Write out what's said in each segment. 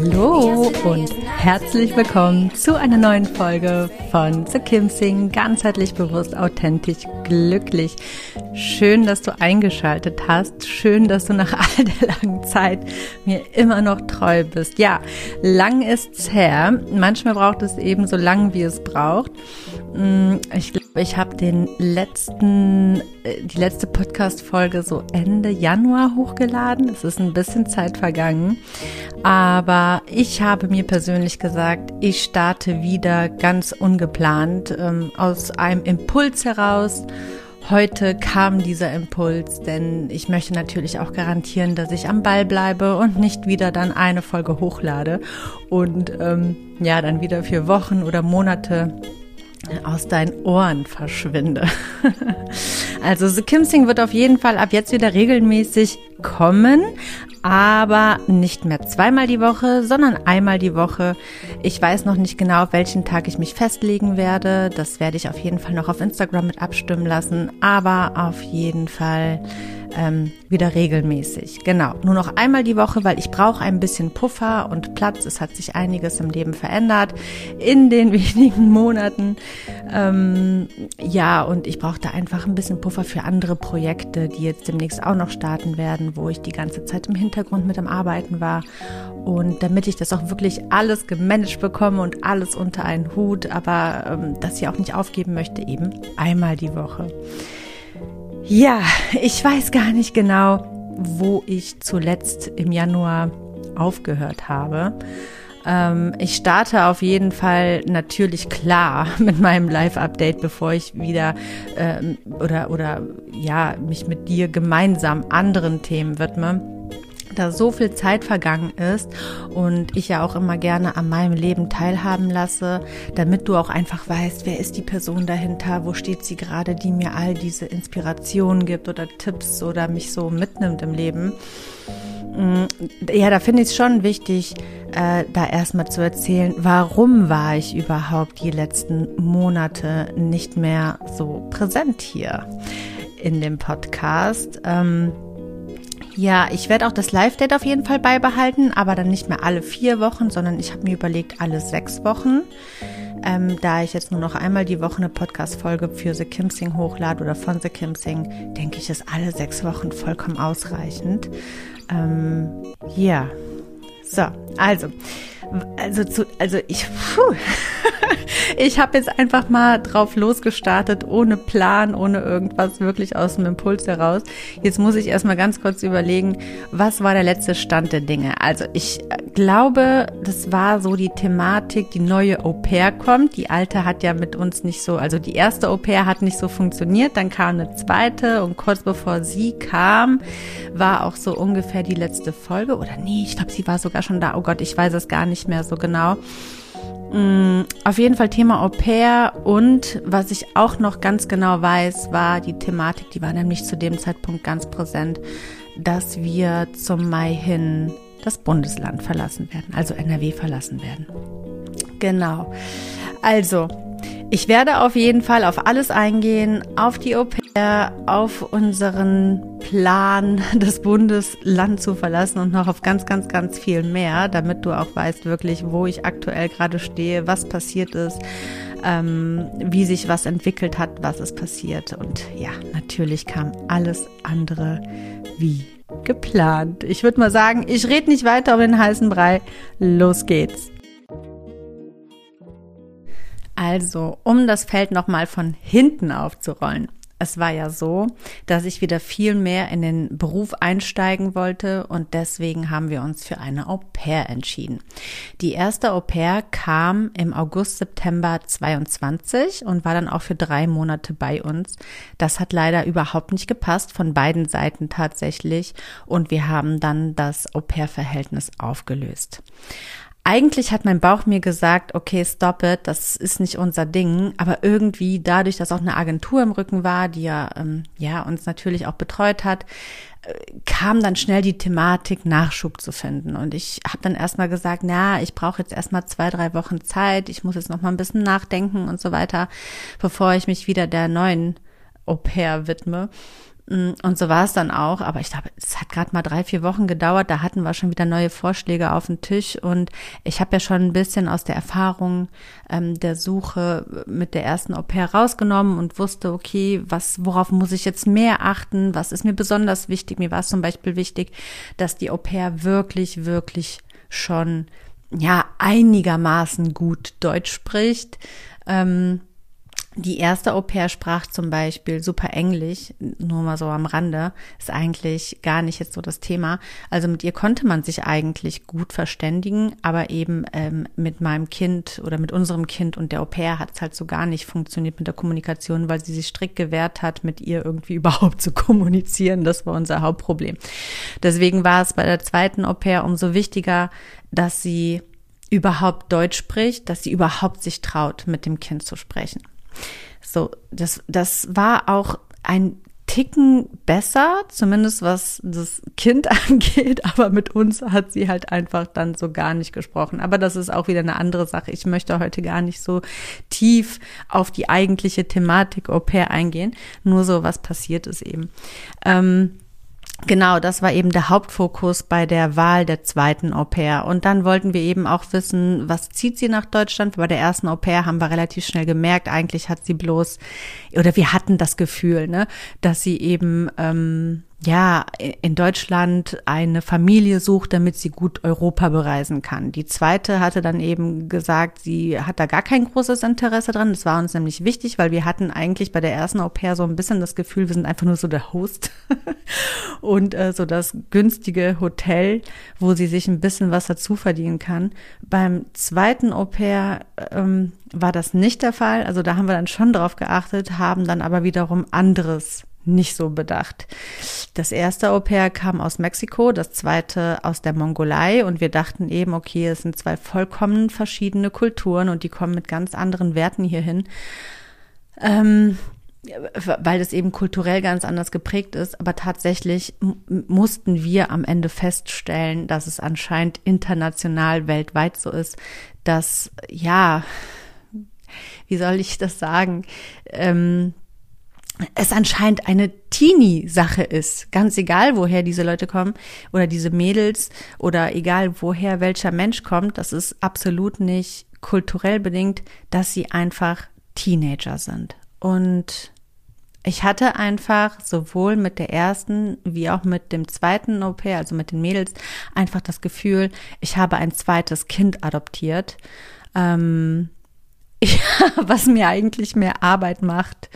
Hallo und herzlich willkommen zu einer neuen Folge von The Kim Sing, ganzheitlich bewusst, authentisch, glücklich. Schön, dass du eingeschaltet hast. Schön, dass du nach all der langen Zeit mir immer noch treu bist. Ja, lang ist's her. Manchmal braucht es eben so lang, wie es braucht. Mm, ich glaube, ich habe den letzten, die letzte Podcast-Folge so Ende Januar hochgeladen. Es ist ein bisschen Zeit vergangen. Aber ich habe mir persönlich gesagt, ich starte wieder ganz ungeplant ähm, aus einem Impuls heraus. Heute kam dieser Impuls, denn ich möchte natürlich auch garantieren, dass ich am Ball bleibe und nicht wieder dann eine Folge hochlade und ähm, ja, dann wieder für Wochen oder Monate aus deinen Ohren verschwinde. also The Kim Sing wird auf jeden Fall ab jetzt wieder regelmäßig kommen, aber nicht mehr zweimal die Woche, sondern einmal die Woche. Ich weiß noch nicht genau, auf welchen Tag ich mich festlegen werde. Das werde ich auf jeden Fall noch auf Instagram mit abstimmen lassen, aber auf jeden Fall ähm, wieder regelmäßig. Genau, nur noch einmal die Woche, weil ich brauche ein bisschen Puffer und Platz. Es hat sich einiges im Leben verändert in den wenigen Monaten. Ähm, ja, und ich brauche da einfach ein bisschen Puffer für andere Projekte, die jetzt demnächst auch noch starten werden, wo ich die ganze Zeit im Hintergrund mit am Arbeiten war. Und damit ich das auch wirklich alles gemanagt bekomme und alles unter einen Hut, aber ähm, das ich auch nicht aufgeben möchte, eben einmal die Woche. Ja, ich weiß gar nicht genau, wo ich zuletzt im Januar aufgehört habe. Ähm, ich starte auf jeden Fall natürlich klar mit meinem Live-Update, bevor ich wieder ähm, oder oder ja mich mit dir gemeinsam anderen Themen widme da so viel Zeit vergangen ist und ich ja auch immer gerne an meinem Leben teilhaben lasse, damit du auch einfach weißt, wer ist die Person dahinter, wo steht sie gerade, die mir all diese Inspirationen gibt oder Tipps oder mich so mitnimmt im Leben. Mm, ja, da finde ich es schon wichtig, äh, da erstmal zu erzählen, warum war ich überhaupt die letzten Monate nicht mehr so präsent hier in dem Podcast. Ähm, ja, ich werde auch das Live-Date auf jeden Fall beibehalten, aber dann nicht mehr alle vier Wochen, sondern ich habe mir überlegt, alle sechs Wochen. Ähm, da ich jetzt nur noch einmal die Woche eine Podcast-Folge für The Kim Sing hochlade oder von The Kim Sing, denke ich, ist alle sechs Wochen vollkommen ausreichend. Ähm, ja, so, also, also zu, also ich, puh. ich habe jetzt einfach mal drauf losgestartet, ohne Plan, ohne irgendwas, wirklich aus dem Impuls heraus. Jetzt muss ich erstmal ganz kurz überlegen, was war der letzte Stand der Dinge? Also ich glaube, das war so die Thematik, die neue Au pair kommt. Die alte hat ja mit uns nicht so, also die erste Au pair hat nicht so funktioniert, dann kam eine zweite und kurz bevor sie kam, war auch so ungefähr die letzte Folge. Oder nee, ich glaube, sie war sogar schon da. Oh Gott, ich weiß es gar nicht mehr so genau. Mm, auf jeden Fall Thema Au pair und was ich auch noch ganz genau weiß, war die Thematik, die war nämlich zu dem Zeitpunkt ganz präsent, dass wir zum Mai hin das Bundesland verlassen werden, also NRW verlassen werden. Genau. Also, ich werde auf jeden Fall auf alles eingehen, auf die Au pair, auf unseren Plan, das Bundesland zu verlassen und noch auf ganz, ganz, ganz viel mehr, damit du auch weißt wirklich, wo ich aktuell gerade stehe, was passiert ist, ähm, wie sich was entwickelt hat, was ist passiert. Und ja, natürlich kam alles andere wie geplant. Ich würde mal sagen, ich rede nicht weiter um den heißen Brei. Los geht's. Also, um das Feld nochmal von hinten aufzurollen es war ja so, dass ich wieder viel mehr in den Beruf einsteigen wollte und deswegen haben wir uns für eine Au pair entschieden. Die erste Au pair kam im August, September 22 und war dann auch für drei Monate bei uns. Das hat leider überhaupt nicht gepasst, von beiden Seiten tatsächlich und wir haben dann das Au pair-Verhältnis aufgelöst eigentlich hat mein Bauch mir gesagt, okay, stop it, das ist nicht unser Ding. Aber irgendwie dadurch, dass auch eine Agentur im Rücken war, die ja, ähm, ja uns natürlich auch betreut hat, äh, kam dann schnell die Thematik, Nachschub zu finden. Und ich habe dann erstmal gesagt, na, ich brauche jetzt erstmal zwei, drei Wochen Zeit, ich muss jetzt noch mal ein bisschen nachdenken und so weiter, bevor ich mich wieder der neuen Au pair widme. Und so war es dann auch. Aber ich glaube, es hat gerade mal drei, vier Wochen gedauert. Da hatten wir schon wieder neue Vorschläge auf dem Tisch. Und ich habe ja schon ein bisschen aus der Erfahrung ähm, der Suche mit der ersten Au pair rausgenommen und wusste, okay, was, worauf muss ich jetzt mehr achten? Was ist mir besonders wichtig? Mir war es zum Beispiel wichtig, dass die Au pair wirklich, wirklich schon ja einigermaßen gut Deutsch spricht. Ähm, die erste Au pair sprach zum Beispiel super Englisch, nur mal so am Rande, ist eigentlich gar nicht jetzt so das Thema. Also mit ihr konnte man sich eigentlich gut verständigen, aber eben ähm, mit meinem Kind oder mit unserem Kind und der Au pair hat es halt so gar nicht funktioniert mit der Kommunikation, weil sie sich strikt gewehrt hat, mit ihr irgendwie überhaupt zu kommunizieren. Das war unser Hauptproblem. Deswegen war es bei der zweiten Au pair umso wichtiger, dass sie überhaupt Deutsch spricht, dass sie überhaupt sich traut, mit dem Kind zu sprechen. So, das, das war auch ein Ticken besser, zumindest was das Kind angeht, aber mit uns hat sie halt einfach dann so gar nicht gesprochen. Aber das ist auch wieder eine andere Sache. Ich möchte heute gar nicht so tief auf die eigentliche Thematik Au pair eingehen, nur so was passiert ist eben. Ähm, Genau, das war eben der Hauptfokus bei der Wahl der zweiten Au pair. Und dann wollten wir eben auch wissen, was zieht sie nach Deutschland? Bei der ersten Au pair haben wir relativ schnell gemerkt, eigentlich hat sie bloß, oder wir hatten das Gefühl, ne, dass sie eben ähm, ja, in Deutschland eine Familie sucht, damit sie gut Europa bereisen kann. Die zweite hatte dann eben gesagt, sie hat da gar kein großes Interesse dran. Das war uns nämlich wichtig, weil wir hatten eigentlich bei der ersten Au pair so ein bisschen das Gefühl, wir sind einfach nur so der Host und äh, so das günstige Hotel, wo sie sich ein bisschen was dazu verdienen kann. Beim zweiten Au pair ähm, war das nicht der Fall. Also da haben wir dann schon drauf geachtet, haben dann aber wiederum anderes nicht so bedacht. Das erste Au pair kam aus Mexiko, das zweite aus der Mongolei und wir dachten eben, okay, es sind zwei vollkommen verschiedene Kulturen und die kommen mit ganz anderen Werten hierhin. Ähm, weil das eben kulturell ganz anders geprägt ist. Aber tatsächlich mussten wir am Ende feststellen, dass es anscheinend international weltweit so ist, dass, ja, wie soll ich das sagen, ähm, es anscheinend eine Teenie-Sache ist. Ganz egal, woher diese Leute kommen oder diese Mädels oder egal, woher welcher Mensch kommt, das ist absolut nicht kulturell bedingt, dass sie einfach Teenager sind. Und ich hatte einfach sowohl mit der ersten wie auch mit dem zweiten pair, also mit den Mädels, einfach das Gefühl, ich habe ein zweites Kind adoptiert, ähm, ja, was mir eigentlich mehr Arbeit macht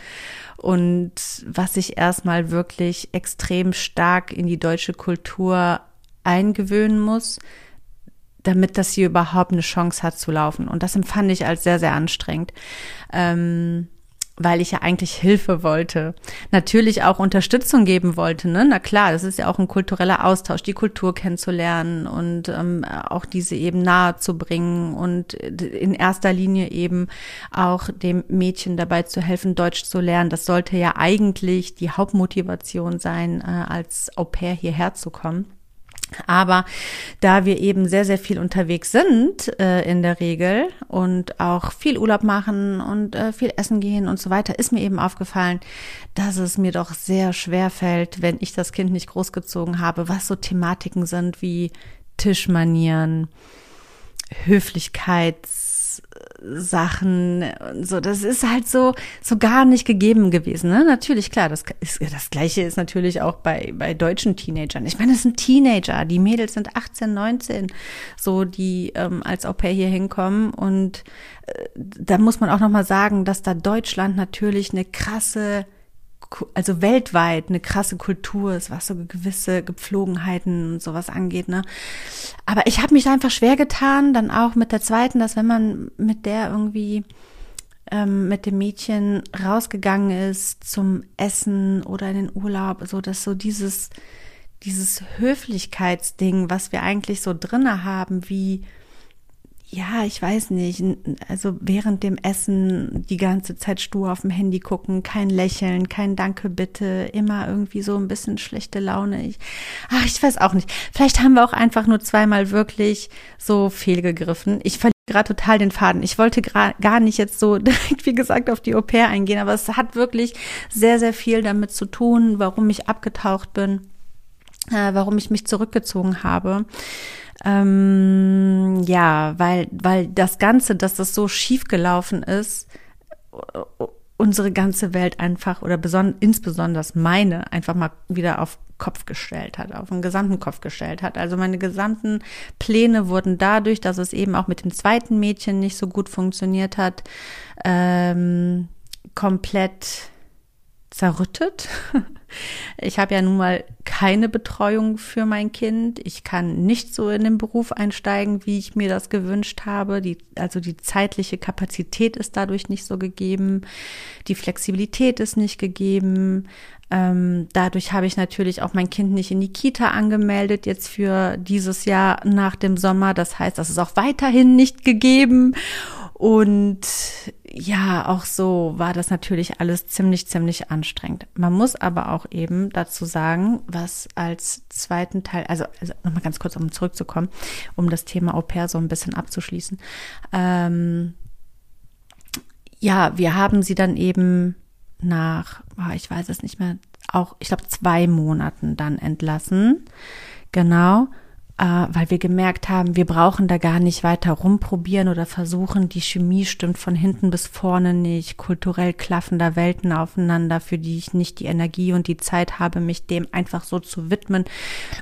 und was sich erstmal wirklich extrem stark in die deutsche Kultur eingewöhnen muss, damit das hier überhaupt eine Chance hat zu laufen. Und das empfand ich als sehr, sehr anstrengend. Ähm, weil ich ja eigentlich Hilfe wollte. Natürlich auch Unterstützung geben wollte. Ne? Na klar, das ist ja auch ein kultureller Austausch, die Kultur kennenzulernen und ähm, auch diese eben nahe zu bringen und in erster Linie eben auch dem Mädchen dabei zu helfen, Deutsch zu lernen. Das sollte ja eigentlich die Hauptmotivation sein, äh, als Au pair hierher zu kommen. Aber da wir eben sehr, sehr viel unterwegs sind äh, in der Regel und auch viel Urlaub machen und äh, viel essen gehen und so weiter, ist mir eben aufgefallen, dass es mir doch sehr schwer fällt, wenn ich das Kind nicht großgezogen habe, was so Thematiken sind wie Tischmanieren, Höflichkeits Sachen und so. Das ist halt so, so gar nicht gegeben gewesen. Ne? Natürlich, klar, das ist, das Gleiche ist natürlich auch bei, bei deutschen Teenagern. Ich meine, es sind Teenager. Die Mädels sind 18, 19, so, die ähm, als Au pair hier hinkommen. Und äh, da muss man auch nochmal sagen, dass da Deutschland natürlich eine krasse also weltweit eine krasse Kultur ist, was so gewisse Gepflogenheiten und sowas angeht, ne? Aber ich habe mich einfach schwer getan, dann auch mit der zweiten, dass wenn man mit der irgendwie ähm, mit dem Mädchen rausgegangen ist zum Essen oder in den Urlaub, so dass so dieses dieses Höflichkeitsding, was wir eigentlich so drinne haben, wie ja, ich weiß nicht, also während dem Essen die ganze Zeit stur auf dem Handy gucken, kein Lächeln, kein Danke bitte, immer irgendwie so ein bisschen schlechte Laune. Ich, ach, ich weiß auch nicht. Vielleicht haben wir auch einfach nur zweimal wirklich so fehlgegriffen. Ich verliere gerade total den Faden. Ich wollte gar nicht jetzt so direkt, wie gesagt, auf die Au pair eingehen, aber es hat wirklich sehr, sehr viel damit zu tun, warum ich abgetaucht bin, äh, warum ich mich zurückgezogen habe. Ähm, ja, weil, weil das Ganze, dass das so schief gelaufen ist, unsere ganze Welt einfach oder beson insbesondere meine einfach mal wieder auf Kopf gestellt hat, auf den gesamten Kopf gestellt hat. Also meine gesamten Pläne wurden dadurch, dass es eben auch mit dem zweiten Mädchen nicht so gut funktioniert hat, ähm, komplett zerrüttet. Ich habe ja nun mal keine Betreuung für mein Kind. Ich kann nicht so in den Beruf einsteigen, wie ich mir das gewünscht habe. Die, also die zeitliche Kapazität ist dadurch nicht so gegeben. Die Flexibilität ist nicht gegeben. Ähm, dadurch habe ich natürlich auch mein Kind nicht in die Kita angemeldet, jetzt für dieses Jahr nach dem Sommer. Das heißt, das ist auch weiterhin nicht gegeben. Und ja, auch so war das natürlich alles ziemlich, ziemlich anstrengend. Man muss aber auch eben dazu sagen, was als zweiten Teil, also, also nochmal ganz kurz, um zurückzukommen, um das Thema Au pair so ein bisschen abzuschließen. Ähm, ja, wir haben sie dann eben nach, oh, ich weiß es nicht mehr, auch, ich glaube, zwei Monaten dann entlassen. Genau weil wir gemerkt haben, wir brauchen da gar nicht weiter rumprobieren oder versuchen, die Chemie stimmt von hinten bis vorne nicht, kulturell klaffen da Welten aufeinander, für die ich nicht die Energie und die Zeit habe, mich dem einfach so zu widmen,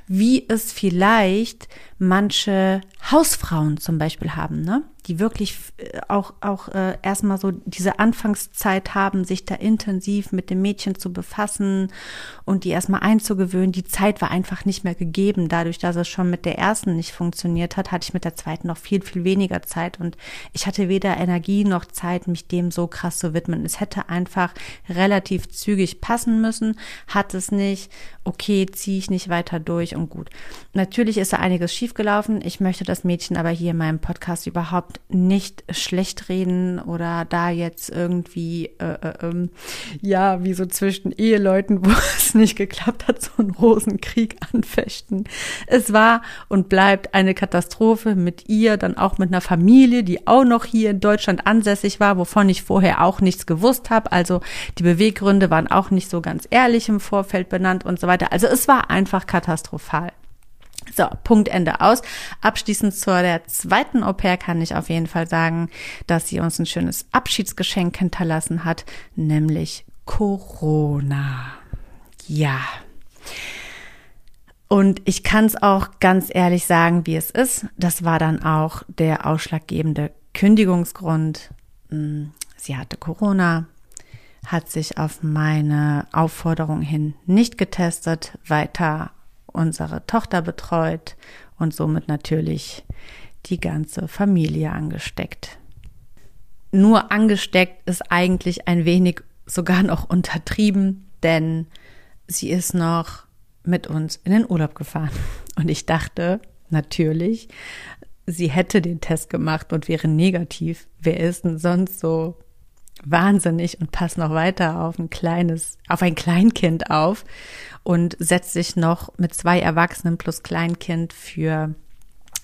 wie es vielleicht manche Hausfrauen zum Beispiel haben, ne? Die wirklich äh, auch, auch äh, erstmal so diese Anfangszeit haben, sich da intensiv mit dem Mädchen zu befassen und die erstmal einzugewöhnen. Die Zeit war einfach nicht mehr gegeben. Dadurch, dass es schon mit der ersten nicht funktioniert hat, hatte ich mit der zweiten noch viel, viel weniger Zeit und ich hatte weder Energie noch Zeit, mich dem so krass zu widmen. Es hätte einfach relativ zügig passen müssen, hat es nicht. Okay, ziehe ich nicht weiter durch und gut. Natürlich ist da einiges schiefgelaufen. Ich möchte das Mädchen aber hier in meinem Podcast überhaupt überhaupt nicht schlecht reden oder da jetzt irgendwie, äh, äh, ähm, ja, wie so zwischen Eheleuten, wo es nicht geklappt hat, so einen Rosenkrieg anfechten. Es war und bleibt eine Katastrophe mit ihr, dann auch mit einer Familie, die auch noch hier in Deutschland ansässig war, wovon ich vorher auch nichts gewusst habe. Also die Beweggründe waren auch nicht so ganz ehrlich im Vorfeld benannt und so weiter. Also es war einfach katastrophal. So, Punkt Ende aus. Abschließend zur der zweiten Au pair kann ich auf jeden Fall sagen, dass sie uns ein schönes Abschiedsgeschenk hinterlassen hat, nämlich Corona. Ja. Und ich kann es auch ganz ehrlich sagen, wie es ist. Das war dann auch der ausschlaggebende Kündigungsgrund. Hm, sie hatte Corona, hat sich auf meine Aufforderung hin nicht getestet, weiter unsere Tochter betreut und somit natürlich die ganze Familie angesteckt. Nur angesteckt ist eigentlich ein wenig sogar noch untertrieben, denn sie ist noch mit uns in den Urlaub gefahren. Und ich dachte natürlich, sie hätte den Test gemacht und wäre negativ. Wer ist denn sonst so wahnsinnig und passt noch weiter auf ein kleines, auf ein Kleinkind auf und setzt sich noch mit zwei Erwachsenen plus Kleinkind für,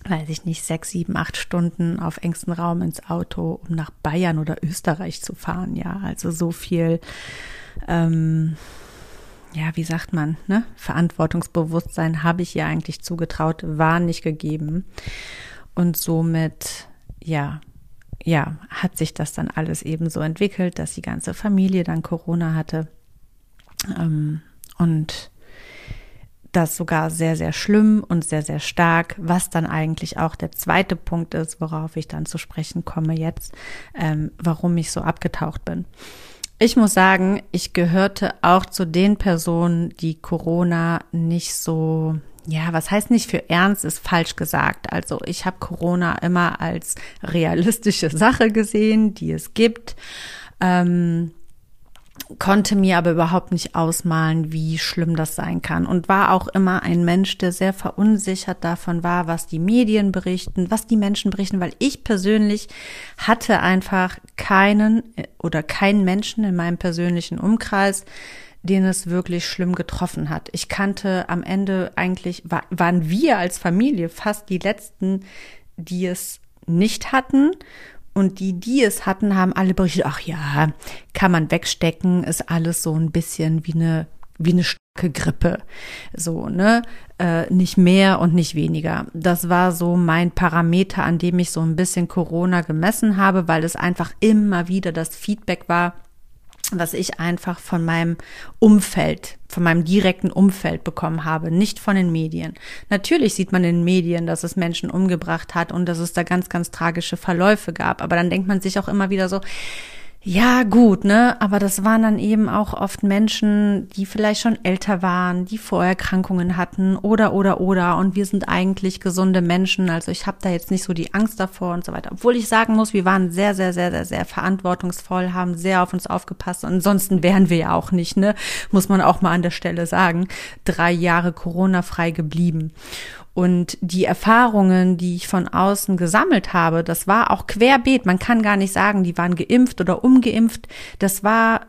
weiß ich nicht, sechs, sieben, acht Stunden auf engstem Raum ins Auto, um nach Bayern oder Österreich zu fahren. Ja, also so viel, ähm, ja, wie sagt man, ne? Verantwortungsbewusstsein habe ich ihr eigentlich zugetraut, war nicht gegeben. Und somit, ja, ja, hat sich das dann alles eben so entwickelt, dass die ganze Familie dann Corona hatte. Ähm, und das sogar sehr, sehr schlimm und sehr, sehr stark, was dann eigentlich auch der zweite Punkt ist, worauf ich dann zu sprechen komme jetzt, ähm, warum ich so abgetaucht bin. Ich muss sagen, ich gehörte auch zu den Personen, die Corona nicht so, ja, was heißt nicht für ernst, ist falsch gesagt. Also ich habe Corona immer als realistische Sache gesehen, die es gibt. Ähm, konnte mir aber überhaupt nicht ausmalen, wie schlimm das sein kann und war auch immer ein Mensch, der sehr verunsichert davon war, was die Medien berichten, was die Menschen berichten, weil ich persönlich hatte einfach keinen oder keinen Menschen in meinem persönlichen Umkreis, den es wirklich schlimm getroffen hat. Ich kannte am Ende eigentlich, waren wir als Familie fast die letzten, die es nicht hatten und die, die es hatten, haben alle berichtet, ach ja, kann man wegstecken, ist alles so ein bisschen wie eine, wie eine starke Grippe. So, ne? Äh, nicht mehr und nicht weniger. Das war so mein Parameter, an dem ich so ein bisschen Corona gemessen habe, weil es einfach immer wieder das Feedback war, was ich einfach von meinem Umfeld, von meinem direkten Umfeld bekommen habe, nicht von den Medien. Natürlich sieht man in den Medien, dass es Menschen umgebracht hat und dass es da ganz, ganz tragische Verläufe gab. Aber dann denkt man sich auch immer wieder so, ja, gut, ne? Aber das waren dann eben auch oft Menschen, die vielleicht schon älter waren, die Vorerkrankungen hatten oder, oder, oder. Und wir sind eigentlich gesunde Menschen. Also ich habe da jetzt nicht so die Angst davor und so weiter. Obwohl ich sagen muss, wir waren sehr, sehr, sehr, sehr, sehr verantwortungsvoll, haben sehr auf uns aufgepasst. ansonsten wären wir ja auch nicht, ne? Muss man auch mal an der Stelle sagen. Drei Jahre Corona-frei geblieben. Und die Erfahrungen, die ich von außen gesammelt habe, das war auch querbeet. Man kann gar nicht sagen, die waren geimpft oder ungeimpft. Das war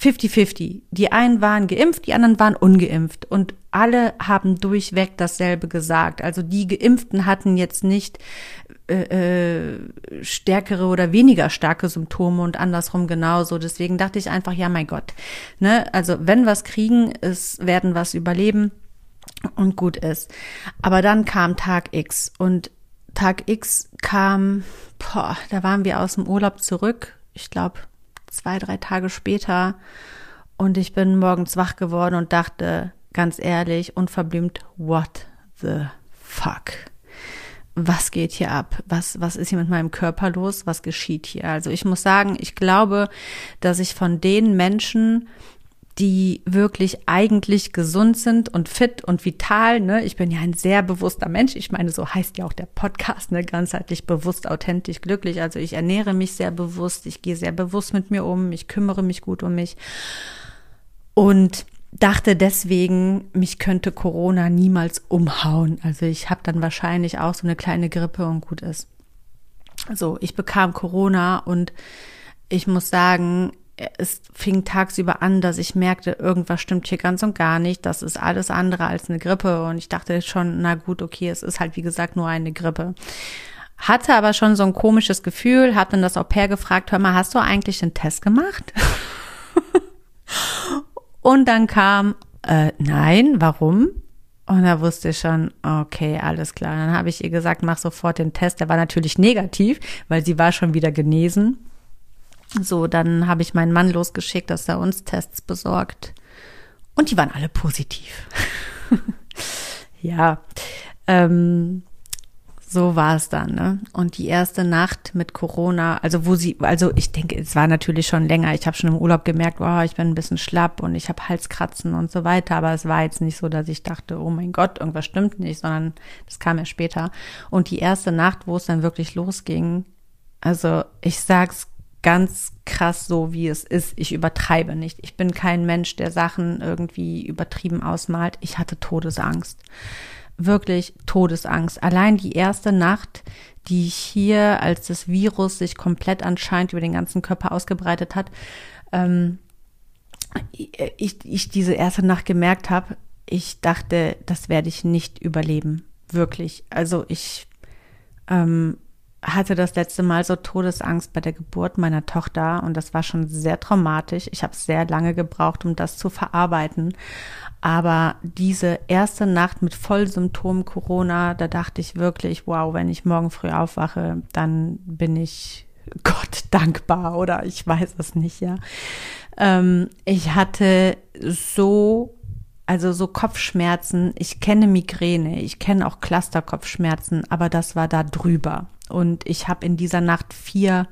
50-50. Die einen waren geimpft, die anderen waren ungeimpft. Und alle haben durchweg dasselbe gesagt. Also die Geimpften hatten jetzt nicht äh, äh, stärkere oder weniger starke Symptome und andersrum genauso. Deswegen dachte ich einfach, ja, mein Gott. Ne? Also wenn was kriegen, es werden was überleben und gut ist. Aber dann kam Tag X und Tag X kam, boah, da waren wir aus dem Urlaub zurück, ich glaube zwei, drei Tage später und ich bin morgens wach geworden und dachte ganz ehrlich, unverblümt, what the fuck? Was geht hier ab? Was, was ist hier mit meinem Körper los? Was geschieht hier? Also ich muss sagen, ich glaube, dass ich von den Menschen, die wirklich eigentlich gesund sind und fit und vital. Ne? Ich bin ja ein sehr bewusster Mensch. Ich meine, so heißt ja auch der Podcast, ne? ganzheitlich bewusst, authentisch, glücklich. Also ich ernähre mich sehr bewusst, ich gehe sehr bewusst mit mir um, ich kümmere mich gut um mich und dachte deswegen, mich könnte Corona niemals umhauen. Also ich habe dann wahrscheinlich auch so eine kleine Grippe und gut ist. So, ich bekam Corona und ich muss sagen, es fing tagsüber an, dass ich merkte, irgendwas stimmt hier ganz und gar nicht. Das ist alles andere als eine Grippe. Und ich dachte schon, na gut, okay, es ist halt wie gesagt nur eine Grippe. Hatte aber schon so ein komisches Gefühl, hab dann das Au pair gefragt, hör mal, hast du eigentlich den Test gemacht? und dann kam, äh, nein, warum? Und da wusste ich schon, okay, alles klar. Dann habe ich ihr gesagt, mach sofort den Test. Der war natürlich negativ, weil sie war schon wieder genesen. So, dann habe ich meinen Mann losgeschickt, dass er uns Tests besorgt. Und die waren alle positiv. ja, ähm, so war es dann. Ne? Und die erste Nacht mit Corona, also wo sie, also ich denke, es war natürlich schon länger. Ich habe schon im Urlaub gemerkt, oh, ich bin ein bisschen schlapp und ich habe Halskratzen und so weiter. Aber es war jetzt nicht so, dass ich dachte, oh mein Gott, irgendwas stimmt nicht, sondern das kam ja später. Und die erste Nacht, wo es dann wirklich losging, also ich sag's ganz krass so, wie es ist. Ich übertreibe nicht. Ich bin kein Mensch, der Sachen irgendwie übertrieben ausmalt. Ich hatte Todesangst. Wirklich Todesangst. Allein die erste Nacht, die ich hier, als das Virus sich komplett anscheinend über den ganzen Körper ausgebreitet hat, ähm, ich, ich diese erste Nacht gemerkt habe, ich dachte, das werde ich nicht überleben. Wirklich. Also ich ähm, hatte das letzte Mal so Todesangst bei der Geburt meiner Tochter und das war schon sehr traumatisch. Ich habe sehr lange gebraucht, um das zu verarbeiten. Aber diese erste Nacht mit Vollsymptomen Corona, da dachte ich wirklich, wow, wenn ich morgen früh aufwache, dann bin ich Gott dankbar oder ich weiß es nicht, ja. Ähm, ich hatte so also so Kopfschmerzen, ich kenne Migräne, ich kenne auch Clusterkopfschmerzen, aber das war da drüber. Und ich habe in dieser Nacht vier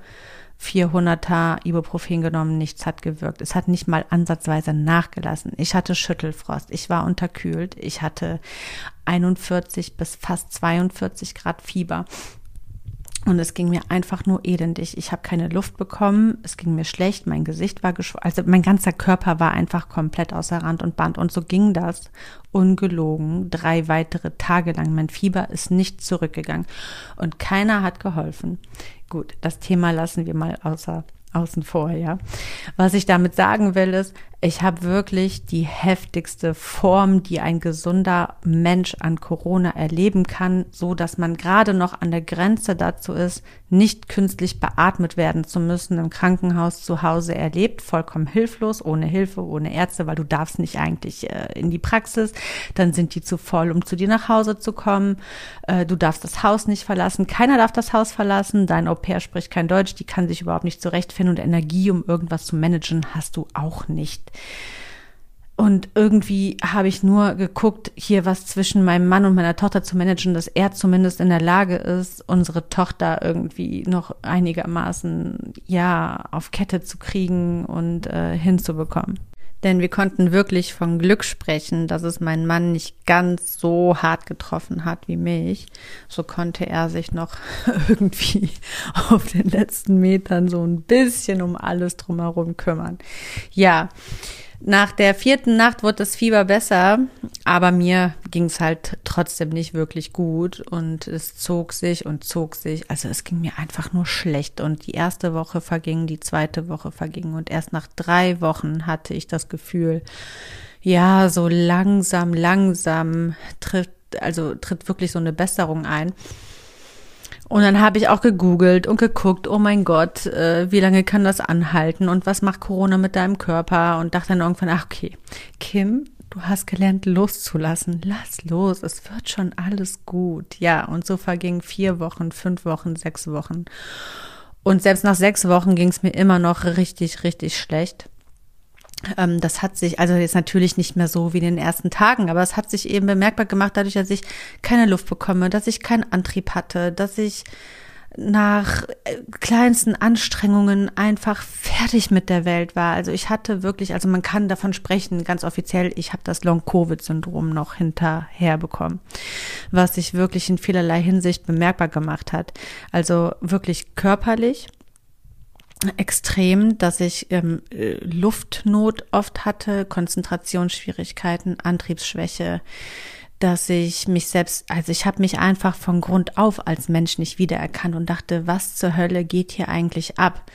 400er Ibuprofen genommen, nichts hat gewirkt. Es hat nicht mal ansatzweise nachgelassen. Ich hatte Schüttelfrost, ich war unterkühlt, ich hatte 41 bis fast 42 Grad Fieber. Und es ging mir einfach nur elendig. Ich habe keine Luft bekommen, es ging mir schlecht, mein Gesicht war geschwollen, also mein ganzer Körper war einfach komplett außer Rand und Band. Und so ging das ungelogen drei weitere Tage lang. Mein Fieber ist nicht zurückgegangen und keiner hat geholfen. Gut, das Thema lassen wir mal außer außen vor, ja. Was ich damit sagen will, ist, ich habe wirklich die heftigste Form, die ein gesunder Mensch an Corona erleben kann, so dass man gerade noch an der Grenze dazu ist, nicht künstlich beatmet werden zu müssen im Krankenhaus zu Hause erlebt, vollkommen hilflos, ohne Hilfe, ohne Ärzte, weil du darfst nicht eigentlich äh, in die Praxis, dann sind die zu voll, um zu dir nach Hause zu kommen, äh, du darfst das Haus nicht verlassen, keiner darf das Haus verlassen, dein Au pair spricht kein Deutsch, die kann sich überhaupt nicht zurechtfinden. Und Energie, um irgendwas zu managen, hast du auch nicht. Und irgendwie habe ich nur geguckt, hier was zwischen meinem Mann und meiner Tochter zu managen, dass er zumindest in der Lage ist, unsere Tochter irgendwie noch einigermaßen, ja, auf Kette zu kriegen und äh, hinzubekommen. Denn wir konnten wirklich von Glück sprechen, dass es meinen Mann nicht ganz so hart getroffen hat wie mich. So konnte er sich noch irgendwie auf den letzten Metern so ein bisschen um alles drumherum kümmern. Ja, nach der vierten Nacht wurde das Fieber besser, aber mir ging es halt trotzdem nicht wirklich gut und es zog sich und zog sich. Also es ging mir einfach nur schlecht und die erste Woche verging, die zweite Woche verging und erst nach drei Wochen hatte ich das Gefühl, ja, so langsam, langsam tritt, also tritt wirklich so eine Besserung ein. Und dann habe ich auch gegoogelt und geguckt, oh mein Gott, äh, wie lange kann das anhalten und was macht Corona mit deinem Körper? Und dachte dann irgendwann, ach okay, Kim, du hast gelernt loszulassen. Lass los, es wird schon alles gut. Ja, und so vergingen vier Wochen, fünf Wochen, sechs Wochen. Und selbst nach sechs Wochen ging es mir immer noch richtig, richtig schlecht. Ähm, das hat sich, also jetzt natürlich nicht mehr so wie in den ersten Tagen, aber es hat sich eben bemerkbar gemacht, dadurch, dass ich keine Luft bekomme, dass ich keinen Antrieb hatte, dass ich nach äh, kleinsten Anstrengungen einfach fertig mit der Welt war. Also ich hatte wirklich, also man kann davon sprechen, ganz offiziell, ich habe das Long-Covid-Syndrom noch hinterher bekommen, was sich wirklich in vielerlei Hinsicht bemerkbar gemacht hat. Also wirklich körperlich, extrem, dass ich ähm, äh, Luftnot oft hatte, Konzentrationsschwierigkeiten, Antriebsschwäche, dass ich mich selbst, also ich habe mich einfach von Grund auf als Mensch nicht wiedererkannt und dachte, was zur Hölle geht hier eigentlich ab?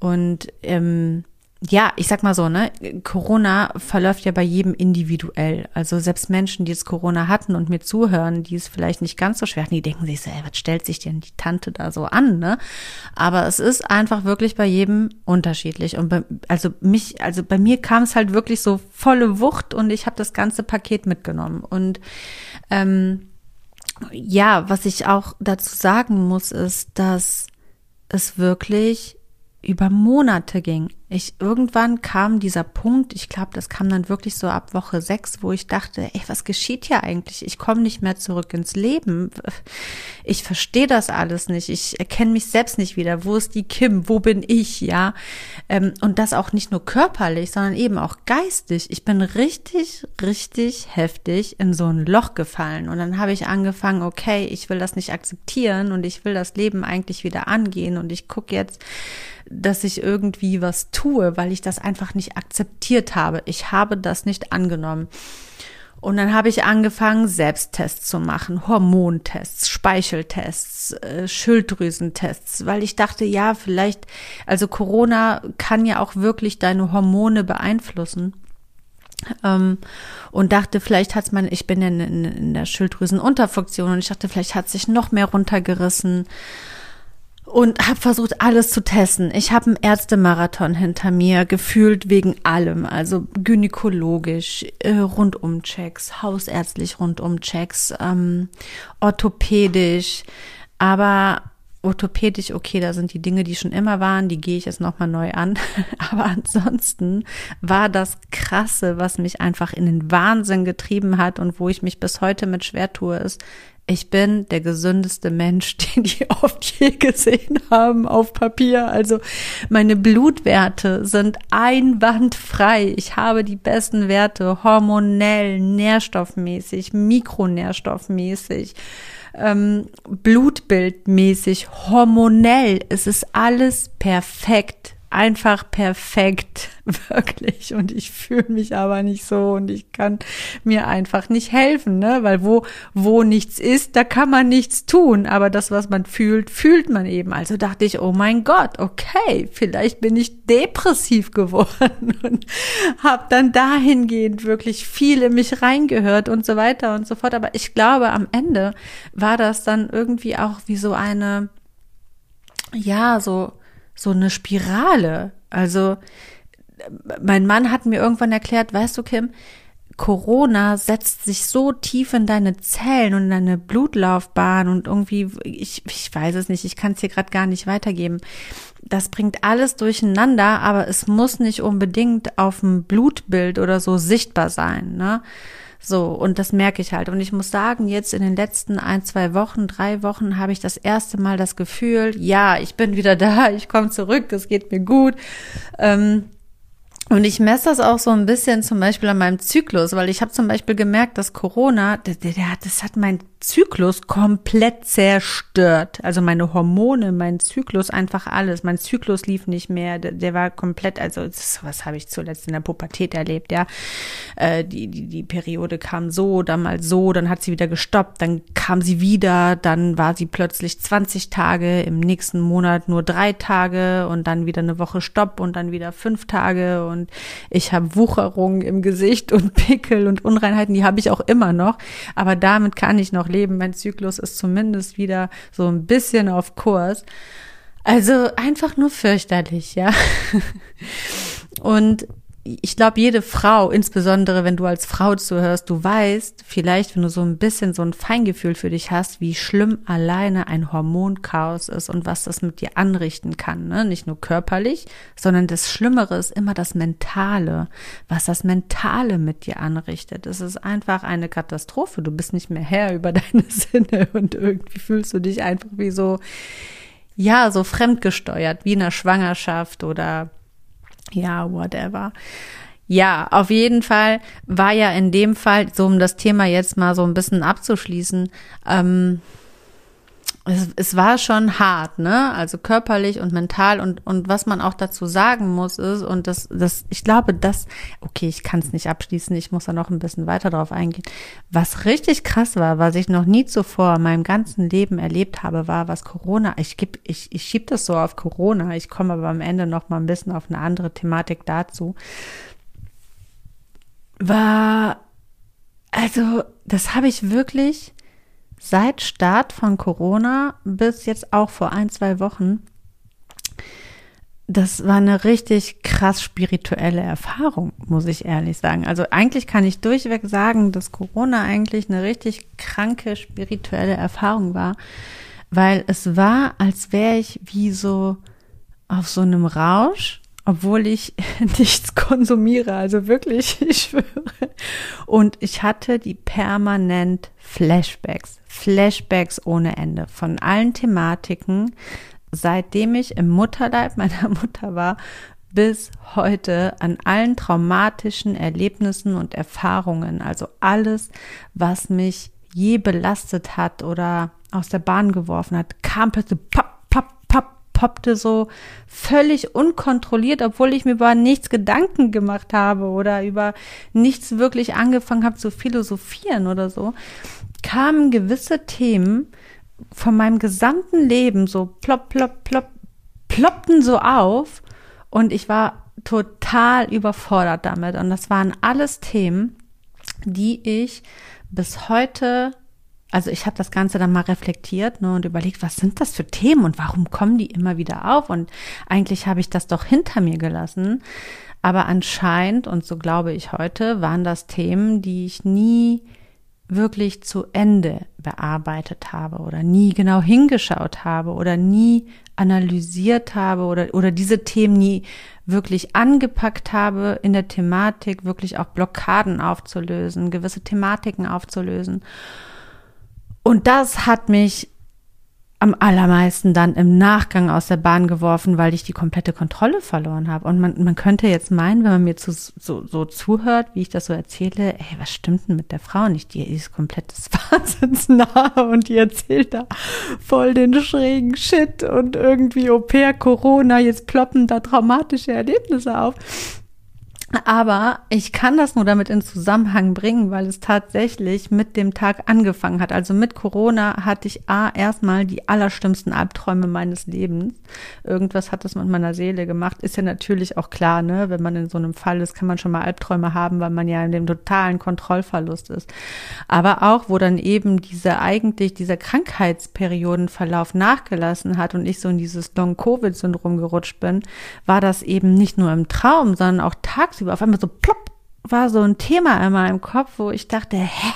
Und ähm, ja, ich sag mal so, ne, Corona verläuft ja bei jedem individuell. Also selbst Menschen, die es Corona hatten und mir zuhören, die es vielleicht nicht ganz so schwer hatten, die denken sich so, ey, was stellt sich denn die Tante da so an, ne? Aber es ist einfach wirklich bei jedem unterschiedlich. Und bei, also mich, also bei mir kam es halt wirklich so volle Wucht und ich habe das ganze Paket mitgenommen. Und ähm, ja, was ich auch dazu sagen muss, ist, dass es wirklich über Monate ging. Ich irgendwann kam dieser Punkt, ich glaube, das kam dann wirklich so ab Woche sechs, wo ich dachte, ey, was geschieht hier eigentlich? Ich komme nicht mehr zurück ins Leben. Ich verstehe das alles nicht. Ich erkenne mich selbst nicht wieder. Wo ist die Kim? Wo bin ich? Ja. Ähm, und das auch nicht nur körperlich, sondern eben auch geistig. Ich bin richtig, richtig heftig in so ein Loch gefallen. Und dann habe ich angefangen, okay, ich will das nicht akzeptieren und ich will das Leben eigentlich wieder angehen. Und ich gucke jetzt, dass ich irgendwie was tue, weil ich das einfach nicht akzeptiert habe. Ich habe das nicht angenommen. Und dann habe ich angefangen, Selbsttests zu machen, Hormontests, Speicheltests, äh, Schilddrüsentests, weil ich dachte, ja, vielleicht, also Corona kann ja auch wirklich deine Hormone beeinflussen. Ähm, und dachte, vielleicht hat's man, ich bin ja in, in der Schilddrüsenunterfunktion und ich dachte, vielleicht hat sich noch mehr runtergerissen und habe versucht, alles zu testen. Ich habe einen Ärztemarathon hinter mir, gefühlt wegen allem, also gynäkologisch, äh, Rundumchecks, hausärztlich Rundumchecks, ähm, orthopädisch, aber orthopädisch, okay, da sind die Dinge, die schon immer waren, die gehe ich jetzt nochmal neu an. Aber ansonsten war das Krasse, was mich einfach in den Wahnsinn getrieben hat und wo ich mich bis heute mit schwer tue, ist, ich bin der gesündeste Mensch, den die oft je gesehen haben auf Papier. Also meine Blutwerte sind einwandfrei. Ich habe die besten Werte hormonell, nährstoffmäßig, mikronährstoffmäßig ähm, blutbildmäßig, hormonell. Es ist alles perfekt einfach perfekt, wirklich. Und ich fühle mich aber nicht so und ich kann mir einfach nicht helfen, ne? Weil wo, wo nichts ist, da kann man nichts tun. Aber das, was man fühlt, fühlt man eben. Also dachte ich, oh mein Gott, okay, vielleicht bin ich depressiv geworden und habe dann dahingehend wirklich viel in mich reingehört und so weiter und so fort. Aber ich glaube, am Ende war das dann irgendwie auch wie so eine, ja, so, so eine Spirale. Also mein Mann hat mir irgendwann erklärt, weißt du, Kim, Corona setzt sich so tief in deine Zellen und in deine Blutlaufbahn und irgendwie, ich, ich weiß es nicht, ich kann es dir gerade gar nicht weitergeben. Das bringt alles durcheinander, aber es muss nicht unbedingt auf dem Blutbild oder so sichtbar sein. Ne? So, und das merke ich halt. Und ich muss sagen, jetzt in den letzten ein, zwei Wochen, drei Wochen habe ich das erste Mal das Gefühl, ja, ich bin wieder da, ich komme zurück, es geht mir gut. Ähm, und ich messe das auch so ein bisschen zum Beispiel an meinem Zyklus, weil ich habe zum Beispiel gemerkt, dass Corona, das hat mein Zyklus komplett zerstört. Also meine Hormone, mein Zyklus, einfach alles. Mein Zyklus lief nicht mehr. Der, war komplett, also was habe ich zuletzt in der Pubertät erlebt, ja. Äh, die, die, die Periode kam so, dann mal so, dann hat sie wieder gestoppt, dann kam sie wieder, dann war sie plötzlich 20 Tage, im nächsten Monat nur drei Tage und dann wieder eine Woche Stopp und dann wieder fünf Tage und ich habe Wucherungen im Gesicht und Pickel und Unreinheiten, die habe ich auch immer noch. Aber damit kann ich noch leben. Mein Zyklus ist zumindest wieder so ein bisschen auf Kurs. Also einfach nur fürchterlich, ja. Und ich glaube, jede Frau, insbesondere wenn du als Frau zuhörst, du weißt vielleicht, wenn du so ein bisschen so ein Feingefühl für dich hast, wie schlimm alleine ein Hormonchaos ist und was das mit dir anrichten kann. Ne? Nicht nur körperlich, sondern das Schlimmere ist immer das Mentale, was das Mentale mit dir anrichtet. Es ist einfach eine Katastrophe. Du bist nicht mehr Herr über deine Sinne und irgendwie fühlst du dich einfach wie so, ja, so fremdgesteuert, wie in einer Schwangerschaft oder ja, whatever. Ja, auf jeden Fall war ja in dem Fall, so um das Thema jetzt mal so ein bisschen abzuschließen, ähm, es, es war schon hart, ne? Also körperlich und mental und und was man auch dazu sagen muss ist und das das ich glaube, das okay, ich kann es nicht abschließen, ich muss da noch ein bisschen weiter drauf eingehen. Was richtig krass war, was ich noch nie zuvor in meinem ganzen Leben erlebt habe, war was Corona. Ich geb ich ich schieb das so auf Corona. Ich komme aber am Ende noch mal ein bisschen auf eine andere Thematik dazu. War also, das habe ich wirklich seit Start von Corona bis jetzt auch vor ein, zwei Wochen, das war eine richtig krass spirituelle Erfahrung, muss ich ehrlich sagen. Also eigentlich kann ich durchweg sagen, dass Corona eigentlich eine richtig kranke spirituelle Erfahrung war, weil es war, als wäre ich wie so auf so einem Rausch obwohl ich nichts konsumiere, also wirklich, ich schwöre. Und ich hatte die permanent Flashbacks, Flashbacks ohne Ende von allen Thematiken, seitdem ich im Mutterleib meiner Mutter war, bis heute an allen traumatischen Erlebnissen und Erfahrungen, also alles, was mich je belastet hat oder aus der Bahn geworfen hat, kam plötzlich pop, poppte so völlig unkontrolliert, obwohl ich mir über nichts Gedanken gemacht habe oder über nichts wirklich angefangen habe zu philosophieren oder so, kamen gewisse Themen von meinem gesamten Leben so plopp, plopp, plopp, ploppten so auf und ich war total überfordert damit. Und das waren alles Themen, die ich bis heute also ich habe das Ganze dann mal reflektiert ne, und überlegt, was sind das für Themen und warum kommen die immer wieder auf? Und eigentlich habe ich das doch hinter mir gelassen. Aber anscheinend, und so glaube ich heute, waren das Themen, die ich nie wirklich zu Ende bearbeitet habe oder nie genau hingeschaut habe oder nie analysiert habe oder, oder diese Themen nie wirklich angepackt habe in der Thematik, wirklich auch Blockaden aufzulösen, gewisse Thematiken aufzulösen. Und das hat mich am allermeisten dann im Nachgang aus der Bahn geworfen, weil ich die komplette Kontrolle verloren habe. Und man, man könnte jetzt meinen, wenn man mir zu, so, so zuhört, wie ich das so erzähle, ey, was stimmt denn mit der Frau nicht? Die ist komplett des Wahnsinns nahe und die erzählt da voll den schrägen Shit und irgendwie Au pair, Corona, jetzt ploppen da traumatische Erlebnisse auf. Aber ich kann das nur damit in Zusammenhang bringen, weil es tatsächlich mit dem Tag angefangen hat. Also mit Corona hatte ich A, erstmal die allerstimmsten Albträume meines Lebens. Irgendwas hat das mit meiner Seele gemacht. Ist ja natürlich auch klar, ne? Wenn man in so einem Fall ist, kann man schon mal Albträume haben, weil man ja in dem totalen Kontrollverlust ist. Aber auch, wo dann eben diese eigentlich, dieser Krankheitsperiodenverlauf nachgelassen hat und ich so in dieses Long-Covid-Syndrom gerutscht bin, war das eben nicht nur im Traum, sondern auch tagsüber tagsüber auf einmal so plopp war so ein Thema in meinem Kopf, wo ich dachte, hä?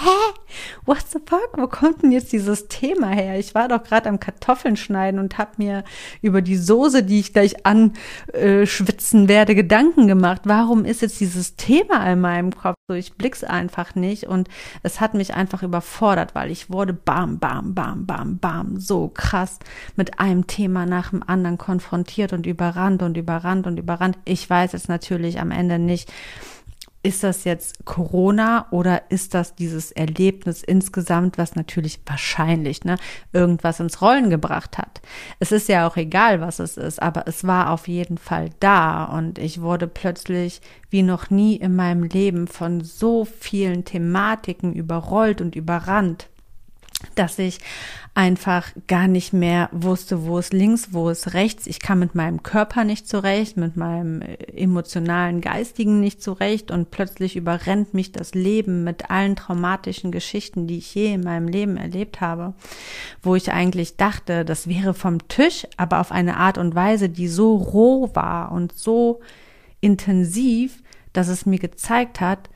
What the fuck? Wo kommt denn jetzt dieses Thema her? Ich war doch gerade am Kartoffeln schneiden und habe mir über die Soße, die ich gleich anschwitzen werde, Gedanken gemacht. Warum ist jetzt dieses Thema in meinem Kopf? So, ich blick's einfach nicht und es hat mich einfach überfordert, weil ich wurde bam, bam, bam, bam, bam, so krass mit einem Thema nach dem anderen konfrontiert und überrannt und überrannt und überrannt. Ich weiß jetzt natürlich am Ende nicht, ist das jetzt Corona oder ist das dieses Erlebnis insgesamt, was natürlich wahrscheinlich ne, irgendwas ins Rollen gebracht hat? Es ist ja auch egal, was es ist, aber es war auf jeden Fall da und ich wurde plötzlich wie noch nie in meinem Leben von so vielen Thematiken überrollt und überrannt dass ich einfach gar nicht mehr wusste, wo ist links, wo ist rechts. Ich kam mit meinem Körper nicht zurecht, mit meinem äh, emotionalen, geistigen nicht zurecht und plötzlich überrennt mich das Leben mit allen traumatischen Geschichten, die ich je in meinem Leben erlebt habe, wo ich eigentlich dachte, das wäre vom Tisch, aber auf eine Art und Weise, die so roh war und so intensiv, dass es mir gezeigt hat,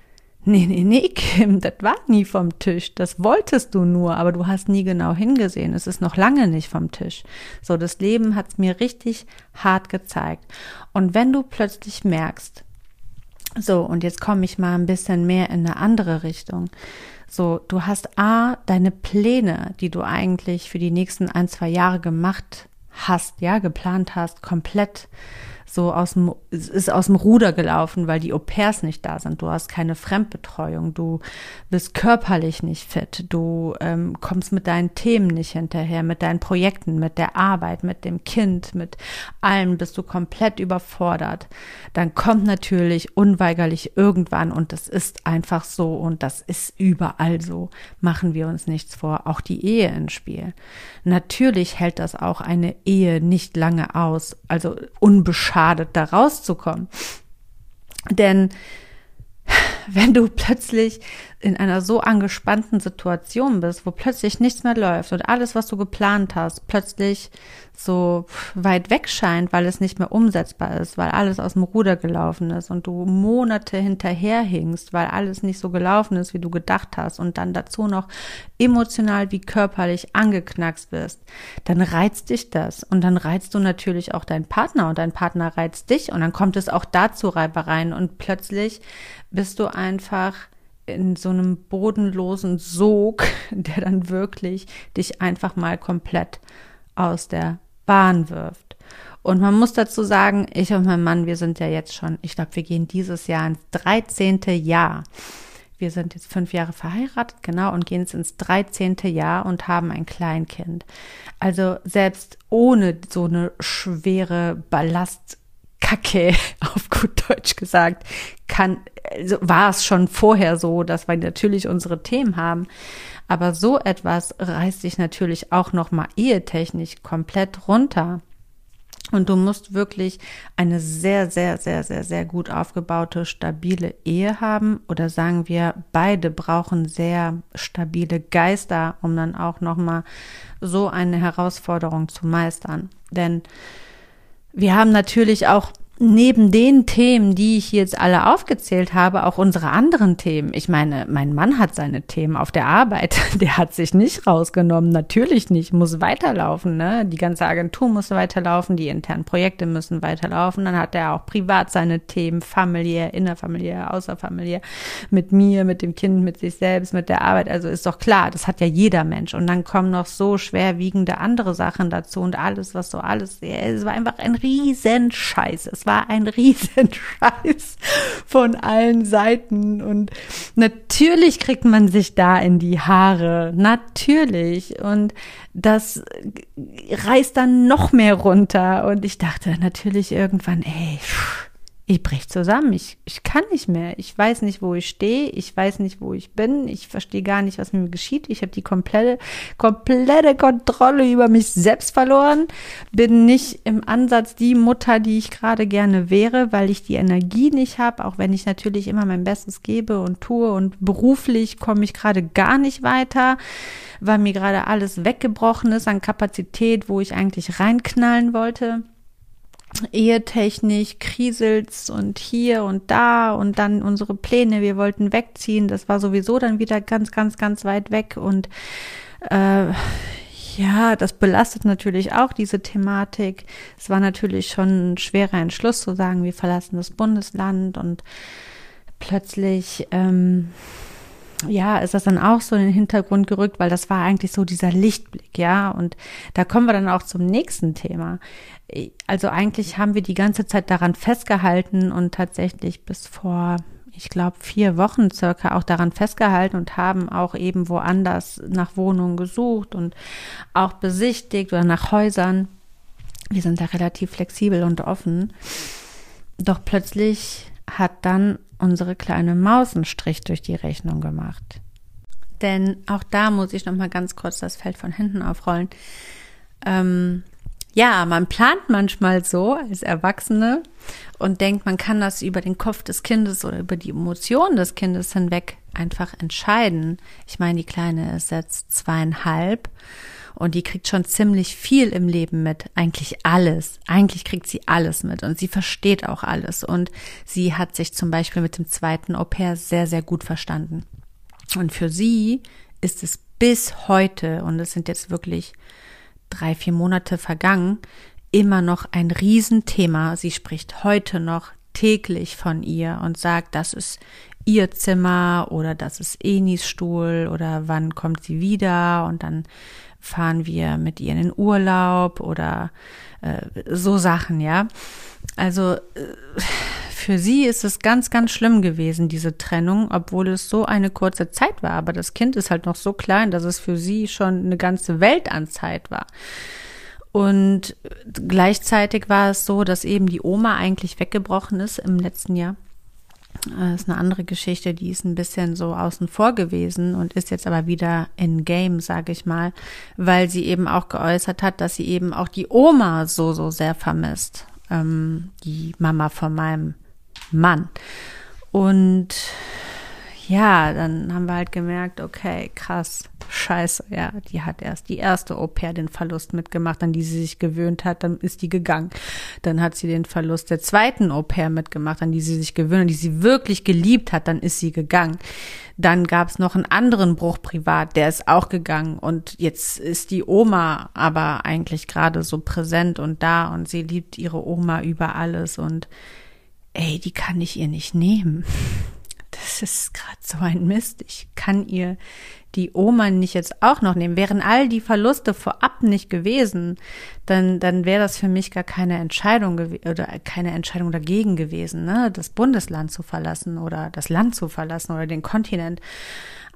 Nee, nee, nee, Kim, das war nie vom Tisch. Das wolltest du nur, aber du hast nie genau hingesehen. Es ist noch lange nicht vom Tisch. So, das Leben hat's mir richtig hart gezeigt. Und wenn du plötzlich merkst, so, und jetzt komme ich mal ein bisschen mehr in eine andere Richtung. So, du hast A, deine Pläne, die du eigentlich für die nächsten ein, zwei Jahre gemacht hast, ja, geplant hast, komplett so aus dem, ist aus dem Ruder gelaufen, weil die Au-pairs nicht da sind. Du hast keine Fremdbetreuung, du bist körperlich nicht fit, du ähm, kommst mit deinen Themen nicht hinterher, mit deinen Projekten, mit der Arbeit, mit dem Kind, mit allem bist du komplett überfordert. Dann kommt natürlich unweigerlich irgendwann und das ist einfach so und das ist überall so. Machen wir uns nichts vor, auch die Ehe ins Spiel. Natürlich hält das auch eine Ehe nicht lange aus, also unbeschadet schadet, da rauszukommen. Denn wenn du plötzlich in einer so angespannten Situation bist, wo plötzlich nichts mehr läuft und alles, was du geplant hast, plötzlich so weit weg scheint, weil es nicht mehr umsetzbar ist, weil alles aus dem Ruder gelaufen ist und du Monate hinterherhingst, weil alles nicht so gelaufen ist, wie du gedacht hast und dann dazu noch emotional wie körperlich angeknackst wirst, dann reizt dich das und dann reizt du natürlich auch deinen Partner und dein Partner reizt dich und dann kommt es auch dazu Reibereien und plötzlich bist du einfach in so einem bodenlosen Sog, der dann wirklich dich einfach mal komplett aus der Bahn wirft. Und man muss dazu sagen, ich und mein Mann, wir sind ja jetzt schon, ich glaube, wir gehen dieses Jahr ins 13. Jahr. Wir sind jetzt fünf Jahre verheiratet, genau, und gehen jetzt ins 13. Jahr und haben ein Kleinkind. Also selbst ohne so eine schwere Ballastkacke, auf gut Deutsch gesagt, kann, also war es schon vorher so, dass wir natürlich unsere Themen haben. Aber so etwas reißt dich natürlich auch nochmal ehetechnisch komplett runter. Und du musst wirklich eine sehr, sehr, sehr, sehr, sehr gut aufgebaute, stabile Ehe haben. Oder sagen wir, beide brauchen sehr stabile Geister, um dann auch nochmal so eine Herausforderung zu meistern. Denn wir haben natürlich auch neben den Themen, die ich jetzt alle aufgezählt habe, auch unsere anderen Themen. Ich meine, mein Mann hat seine Themen auf der Arbeit. Der hat sich nicht rausgenommen. Natürlich nicht. Muss weiterlaufen, ne? Die ganze Agentur muss weiterlaufen. Die internen Projekte müssen weiterlaufen. Dann hat er auch privat seine Themen, familiär, innerfamiliär, außerfamiliär, mit mir, mit dem Kind, mit sich selbst, mit der Arbeit. Also ist doch klar, das hat ja jeder Mensch. Und dann kommen noch so schwerwiegende andere Sachen dazu und alles, was so alles, es war einfach ein Riesenscheiß. Es war ein Riesenscheiß von allen Seiten. Und natürlich kriegt man sich da in die Haare. Natürlich. Und das reißt dann noch mehr runter. Und ich dachte natürlich irgendwann, ey, pff, ich brech zusammen. Ich, ich kann nicht mehr. Ich weiß nicht, wo ich stehe. Ich weiß nicht, wo ich bin. Ich verstehe gar nicht, was mir geschieht. Ich habe die komplette, komplette Kontrolle über mich selbst verloren. Bin nicht im Ansatz die Mutter, die ich gerade gerne wäre, weil ich die Energie nicht habe, auch wenn ich natürlich immer mein Bestes gebe und tue. Und beruflich komme ich gerade gar nicht weiter, weil mir gerade alles weggebrochen ist an Kapazität, wo ich eigentlich reinknallen wollte ehetechnisch kriselt's und hier und da und dann unsere Pläne, wir wollten wegziehen, das war sowieso dann wieder ganz, ganz, ganz weit weg und äh, ja, das belastet natürlich auch diese Thematik. Es war natürlich schon ein schwerer Entschluss zu sagen, wir verlassen das Bundesland und plötzlich ähm, ja, ist das dann auch so in den Hintergrund gerückt, weil das war eigentlich so dieser Lichtblick, ja. Und da kommen wir dann auch zum nächsten Thema. Also eigentlich haben wir die ganze Zeit daran festgehalten und tatsächlich bis vor, ich glaube, vier Wochen circa auch daran festgehalten und haben auch eben woanders nach Wohnungen gesucht und auch besichtigt oder nach Häusern. Wir sind da relativ flexibel und offen. Doch plötzlich hat dann unsere kleine Maus einen Strich durch die Rechnung gemacht. Denn auch da muss ich noch mal ganz kurz das Feld von hinten aufrollen. Ähm, ja, man plant manchmal so als Erwachsene und denkt, man kann das über den Kopf des Kindes oder über die Emotionen des Kindes hinweg einfach entscheiden. Ich meine, die Kleine ist jetzt zweieinhalb und die kriegt schon ziemlich viel im Leben mit, eigentlich alles. Eigentlich kriegt sie alles mit und sie versteht auch alles und sie hat sich zum Beispiel mit dem zweiten Au pair sehr, sehr gut verstanden. Und für sie ist es bis heute, und es sind jetzt wirklich drei, vier Monate vergangen, immer noch ein Riesenthema. Sie spricht heute noch täglich von ihr und sagt, das ist ihr Zimmer oder das ist Enis Stuhl oder wann kommt sie wieder und dann fahren wir mit ihr in den Urlaub oder äh, so Sachen, ja. Also äh, für sie ist es ganz, ganz schlimm gewesen, diese Trennung, obwohl es so eine kurze Zeit war. Aber das Kind ist halt noch so klein, dass es für sie schon eine ganze Welt an Zeit war. Und gleichzeitig war es so, dass eben die Oma eigentlich weggebrochen ist im letzten Jahr. Das äh, ist eine andere Geschichte, die ist ein bisschen so außen vor gewesen und ist jetzt aber wieder in Game, sage ich mal, weil sie eben auch geäußert hat, dass sie eben auch die Oma so, so sehr vermisst. Ähm, die Mama von meinem Mann. Und ja, dann haben wir halt gemerkt, okay, krass, scheiße, ja, die hat erst die erste Au pair den Verlust mitgemacht, an die sie sich gewöhnt hat, dann ist die gegangen. Dann hat sie den Verlust der zweiten Au pair mitgemacht, an die sie sich gewöhnt, an die sie wirklich geliebt hat, dann ist sie gegangen. Dann gab es noch einen anderen Bruch privat, der ist auch gegangen und jetzt ist die Oma aber eigentlich gerade so präsent und da und sie liebt ihre Oma über alles und ey, die kann ich ihr nicht nehmen das ist gerade so ein Mist. Ich kann ihr die Oma nicht jetzt auch noch nehmen. Wären all die Verluste vorab nicht gewesen, dann, dann wäre das für mich gar keine Entscheidung oder keine Entscheidung dagegen gewesen, ne? das Bundesland zu verlassen oder das Land zu verlassen oder den Kontinent.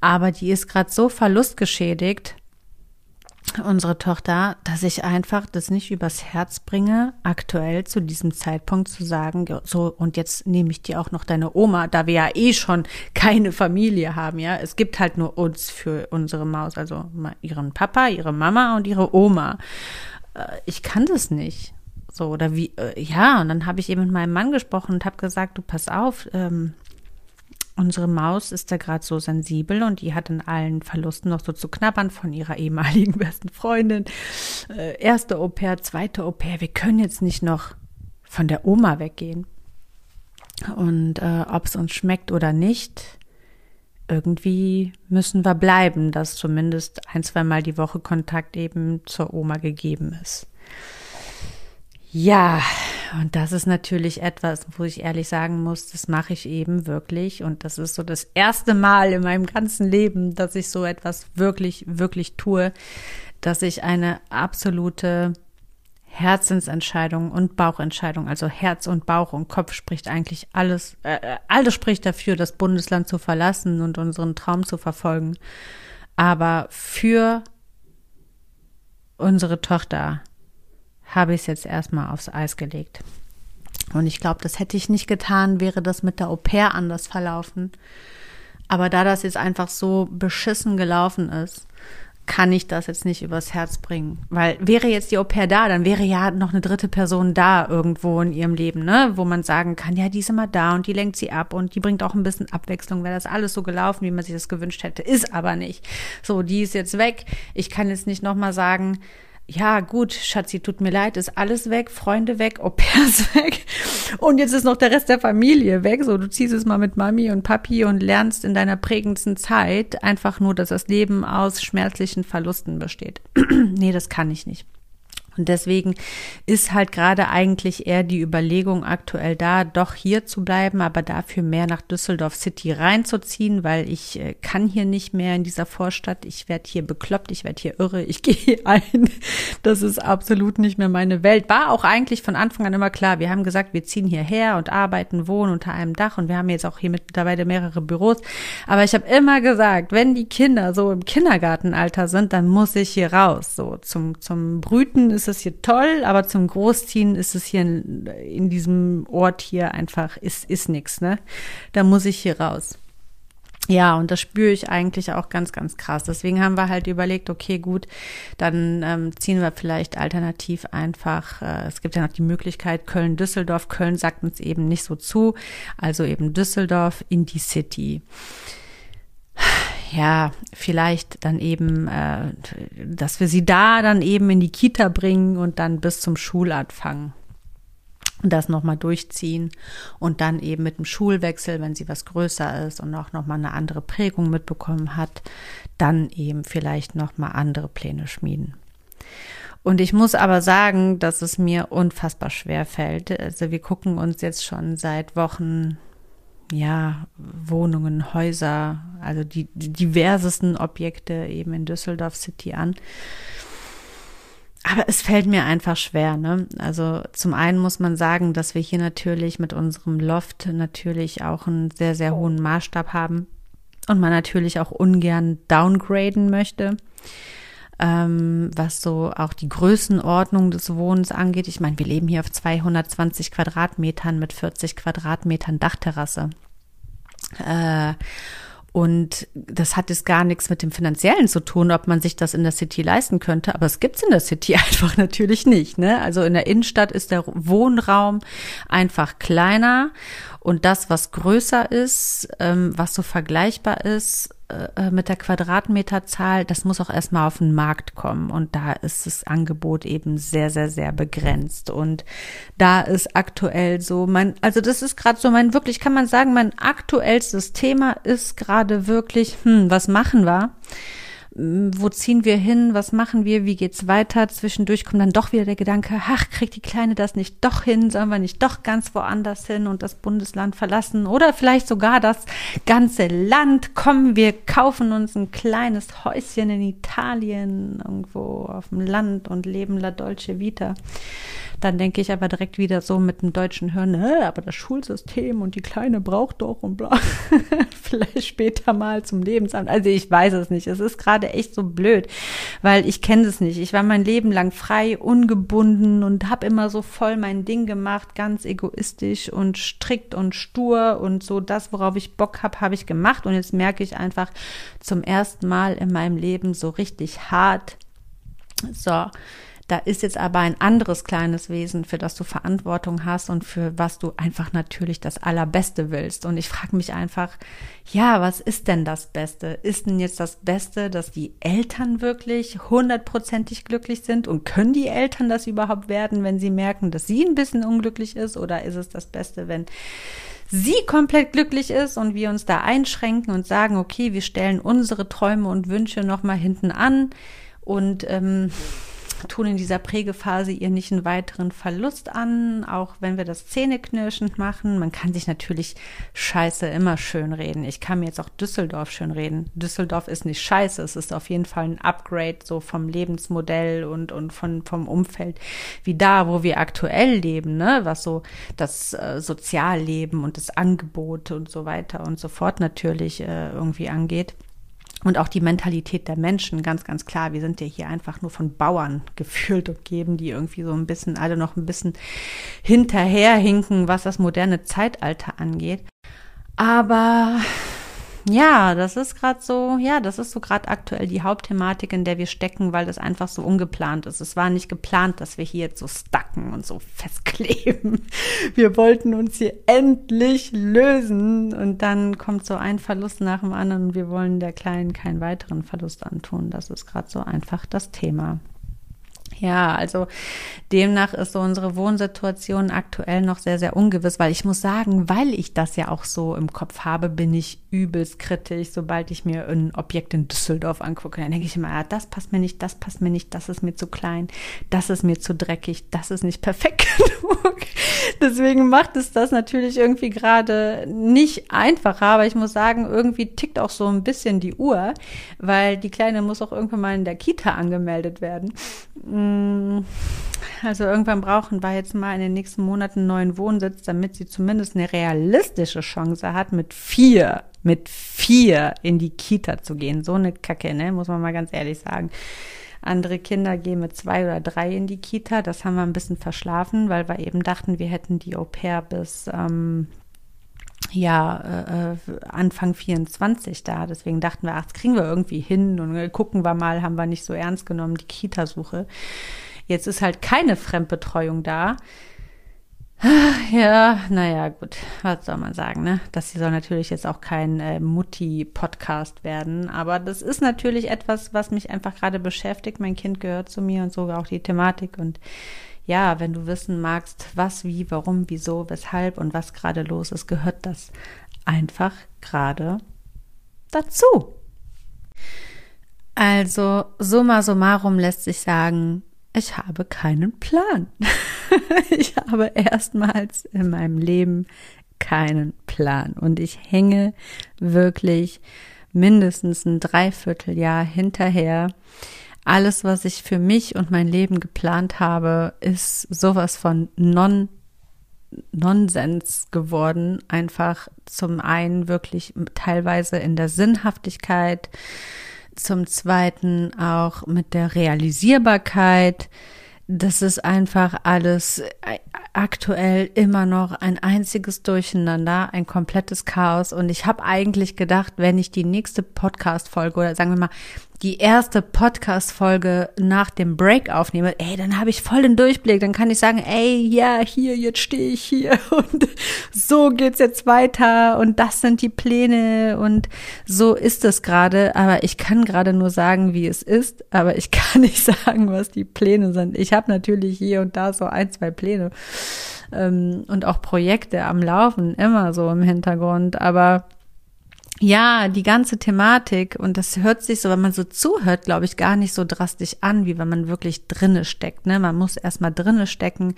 Aber die ist gerade so verlustgeschädigt, unsere Tochter, dass ich einfach das nicht übers Herz bringe, aktuell zu diesem Zeitpunkt zu sagen, so, und jetzt nehme ich dir auch noch deine Oma, da wir ja eh schon keine Familie haben, ja. Es gibt halt nur uns für unsere Maus, also ihren Papa, ihre Mama und ihre Oma. Äh, ich kann das nicht. So, oder wie, äh, ja, und dann habe ich eben mit meinem Mann gesprochen und habe gesagt, du pass auf, ähm, Unsere Maus ist da gerade so sensibel und die hat in allen Verlusten noch so zu knabbern von ihrer ehemaligen besten Freundin. Äh, erste Au pair, zweite Au pair. Wir können jetzt nicht noch von der Oma weggehen. Und äh, ob es uns schmeckt oder nicht, irgendwie müssen wir bleiben, dass zumindest ein, zwei Mal die Woche Kontakt eben zur Oma gegeben ist. Ja, und das ist natürlich etwas, wo ich ehrlich sagen muss, das mache ich eben wirklich. Und das ist so das erste Mal in meinem ganzen Leben, dass ich so etwas wirklich, wirklich tue, dass ich eine absolute Herzensentscheidung und Bauchentscheidung, also Herz und Bauch und Kopf spricht eigentlich alles, äh, alles spricht dafür, das Bundesland zu verlassen und unseren Traum zu verfolgen. Aber für unsere Tochter habe ich es jetzt erstmal aufs Eis gelegt. Und ich glaube, das hätte ich nicht getan, wäre das mit der Au pair anders verlaufen. Aber da das jetzt einfach so beschissen gelaufen ist, kann ich das jetzt nicht übers Herz bringen. Weil wäre jetzt die Au pair da, dann wäre ja noch eine dritte Person da irgendwo in ihrem Leben, ne? Wo man sagen kann, ja, die ist immer da und die lenkt sie ab und die bringt auch ein bisschen Abwechslung, wäre das alles so gelaufen, wie man sich das gewünscht hätte. Ist aber nicht. So, die ist jetzt weg. Ich kann jetzt nicht nochmal sagen, ja, gut, Schatzi, tut mir leid, ist alles weg, Freunde weg, Au pairs weg. Und jetzt ist noch der Rest der Familie weg. So, du ziehst es mal mit Mami und Papi und lernst in deiner prägendsten Zeit einfach nur, dass das Leben aus schmerzlichen Verlusten besteht. nee, das kann ich nicht. Und deswegen ist halt gerade eigentlich eher die Überlegung aktuell da, doch hier zu bleiben, aber dafür mehr nach Düsseldorf City reinzuziehen, weil ich äh, kann hier nicht mehr in dieser Vorstadt. Ich werde hier bekloppt, ich werde hier irre, ich gehe ein. Das ist absolut nicht mehr meine Welt. War auch eigentlich von Anfang an immer klar. Wir haben gesagt, wir ziehen hierher und arbeiten, wohnen unter einem Dach und wir haben jetzt auch hier mittlerweile mehrere Büros. Aber ich habe immer gesagt, wenn die Kinder so im Kindergartenalter sind, dann muss ich hier raus. So zum, zum Brüten ist es hier toll, aber zum Großziehen ist es hier in, in diesem Ort hier einfach, ist, ist nix, ne? Da muss ich hier raus. Ja, und das spüre ich eigentlich auch ganz, ganz krass. Deswegen haben wir halt überlegt, okay, gut, dann ähm, ziehen wir vielleicht alternativ einfach, äh, es gibt ja noch die Möglichkeit Köln-Düsseldorf. Köln sagt uns eben nicht so zu, also eben Düsseldorf in die City ja, vielleicht dann eben, äh, dass wir sie da dann eben in die Kita bringen und dann bis zum Schulanfang das nochmal durchziehen und dann eben mit dem Schulwechsel, wenn sie was größer ist und auch nochmal eine andere Prägung mitbekommen hat, dann eben vielleicht nochmal andere Pläne schmieden. Und ich muss aber sagen, dass es mir unfassbar schwer fällt. Also wir gucken uns jetzt schon seit Wochen ja, Wohnungen, Häuser, also die, die diversesten Objekte eben in Düsseldorf City an. Aber es fällt mir einfach schwer, ne? Also zum einen muss man sagen, dass wir hier natürlich mit unserem Loft natürlich auch einen sehr, sehr hohen Maßstab haben und man natürlich auch ungern downgraden möchte ähm, was so auch die Größenordnung des Wohnens angeht. Ich meine, wir leben hier auf 220 Quadratmetern mit 40 Quadratmetern Dachterrasse. Äh, und das hat jetzt gar nichts mit dem Finanziellen zu tun, ob man sich das in der City leisten könnte. Aber es gibt's in der City einfach natürlich nicht. Ne? Also in der Innenstadt ist der Wohnraum einfach kleiner und das, was größer ist, ähm, was so vergleichbar ist, äh, äh, mit der Quadratmeterzahl, das muss auch erstmal auf den Markt kommen. Und da ist das Angebot eben sehr, sehr, sehr begrenzt. Und da ist aktuell so mein, also das ist gerade so mein, wirklich kann man sagen, mein aktuellstes Thema ist gerade wirklich, hm, was machen wir? Wo ziehen wir hin, was machen wir, wie geht's weiter? Zwischendurch kommt dann doch wieder der Gedanke, ach, kriegt die Kleine das nicht doch hin, sollen wir nicht doch ganz woanders hin und das Bundesland verlassen oder vielleicht sogar das ganze Land. Kommen, wir kaufen uns ein kleines Häuschen in Italien, irgendwo auf dem Land und leben la dolce vita. Dann denke ich aber direkt wieder so mit dem deutschen äh, aber das Schulsystem und die Kleine braucht doch und bla. Vielleicht später mal zum Lebensamt. Also ich weiß es nicht. Es ist gerade echt so blöd, weil ich kenne es nicht. Ich war mein Leben lang frei, ungebunden und habe immer so voll mein Ding gemacht, ganz egoistisch und strikt und stur und so das, worauf ich Bock habe, habe ich gemacht. Und jetzt merke ich einfach zum ersten Mal in meinem Leben so richtig hart, so, Da ist jetzt aber ein anderes kleines Wesen, für das du Verantwortung hast und für was du einfach natürlich das Allerbeste willst. Und ich frage mich einfach, ja, was ist denn das Beste? Ist denn jetzt das Beste, dass die Eltern wirklich hundertprozentig glücklich sind? Und können die Eltern das überhaupt werden, wenn sie merken, dass sie ein bisschen unglücklich ist? Oder ist es das Beste, wenn sie komplett glücklich ist und wir uns da einschränken und sagen, okay, wir stellen unsere Träume und Wünsche nochmal hinten an und ähm, tun in dieser Prägephase ihr nicht einen weiteren Verlust an, auch wenn wir das zähneknirschend machen. Man kann sich natürlich Scheiße immer schön reden. Ich kann mir jetzt auch Düsseldorf schön reden. Düsseldorf ist nicht scheiße, es ist auf jeden Fall ein Upgrade so vom Lebensmodell und, und von, vom Umfeld wie da, wo wir aktuell leben, ne, was so das äh, Sozialleben und das Angebot und so weiter und so fort natürlich äh, irgendwie angeht. Und auch die Mentalität der Menschen, ganz, ganz klar. Wir sind ja hier einfach nur von Bauern gefühlt umgeben, die irgendwie so ein bisschen, alle noch ein bisschen hinterherhinken, was das moderne Zeitalter angeht. Aber ja, das ist gerade so, ja, das ist so gerade aktuell die Hauptthematik, in der wir stecken, weil das einfach so ungeplant ist. Es war nicht geplant, dass wir hier jetzt so stacken und so festkleben. Wir wollten uns hier endlich lösen und dann kommt so ein Verlust nach dem anderen und wir wollen der Kleinen keinen weiteren Verlust antun. Das ist gerade so einfach das Thema. Ja, also demnach ist so unsere Wohnsituation aktuell noch sehr, sehr ungewiss, weil ich muss sagen, weil ich das ja auch so im Kopf habe, bin ich übelst kritisch, sobald ich mir ein Objekt in Düsseldorf angucke. Dann denke ich immer, ja, das passt mir nicht, das passt mir nicht, das ist mir zu klein, das ist mir zu dreckig, das ist nicht perfekt genug. Deswegen macht es das natürlich irgendwie gerade nicht einfacher, aber ich muss sagen, irgendwie tickt auch so ein bisschen die Uhr, weil die Kleine muss auch irgendwann mal in der Kita angemeldet werden. Mm, also irgendwann brauchen wir jetzt mal in den nächsten Monaten einen neuen Wohnsitz, damit sie zumindest eine realistische Chance hat, mit vier, mit vier in die Kita zu gehen. So eine Kacke, ne? Muss man mal ganz ehrlich sagen. Andere Kinder gehen mit zwei oder drei in die Kita. Das haben wir ein bisschen verschlafen, weil wir eben dachten, wir hätten die Au pair bis ähm, ja, äh, äh Anfang 24 da. Deswegen dachten wir, ach, das kriegen wir irgendwie hin und gucken wir mal, haben wir nicht so ernst genommen, die Kitasuche. Jetzt ist halt keine Fremdbetreuung da. Ja, naja, gut, was soll man sagen, ne? Das hier soll natürlich jetzt auch kein äh, Mutti-Podcast werden, aber das ist natürlich etwas, was mich einfach gerade beschäftigt. Mein Kind gehört zu mir und sogar auch die Thematik und ja, wenn du wissen magst, was, wie, warum, wieso, weshalb und was gerade los ist, gehört das einfach gerade dazu. Also, summa summarum lässt sich sagen, ich habe keinen Plan. ich habe erstmals in meinem Leben keinen Plan und ich hänge wirklich mindestens ein Dreivierteljahr hinterher alles, was ich für mich und mein Leben geplant habe, ist sowas von non Nonsens geworden. Einfach zum einen wirklich teilweise in der Sinnhaftigkeit, zum zweiten auch mit der Realisierbarkeit. Das ist einfach alles aktuell immer noch ein einziges Durcheinander, ein komplettes Chaos. Und ich habe eigentlich gedacht, wenn ich die nächste Podcast-Folge oder sagen wir mal die erste Podcast-Folge nach dem Break aufnehme, ey, dann habe ich voll den Durchblick. Dann kann ich sagen, ey, ja, hier, jetzt stehe ich hier und so geht's jetzt weiter und das sind die Pläne und so ist es gerade. Aber ich kann gerade nur sagen, wie es ist, aber ich kann nicht sagen, was die Pläne sind. Ich habe natürlich hier und da so ein, zwei Pläne ähm, und auch Projekte am Laufen, immer so im Hintergrund, aber ja, die ganze Thematik und das hört sich so, wenn man so zuhört, glaube ich, gar nicht so drastisch an, wie wenn man wirklich drinne steckt. Ne? Man muss erstmal drinne stecken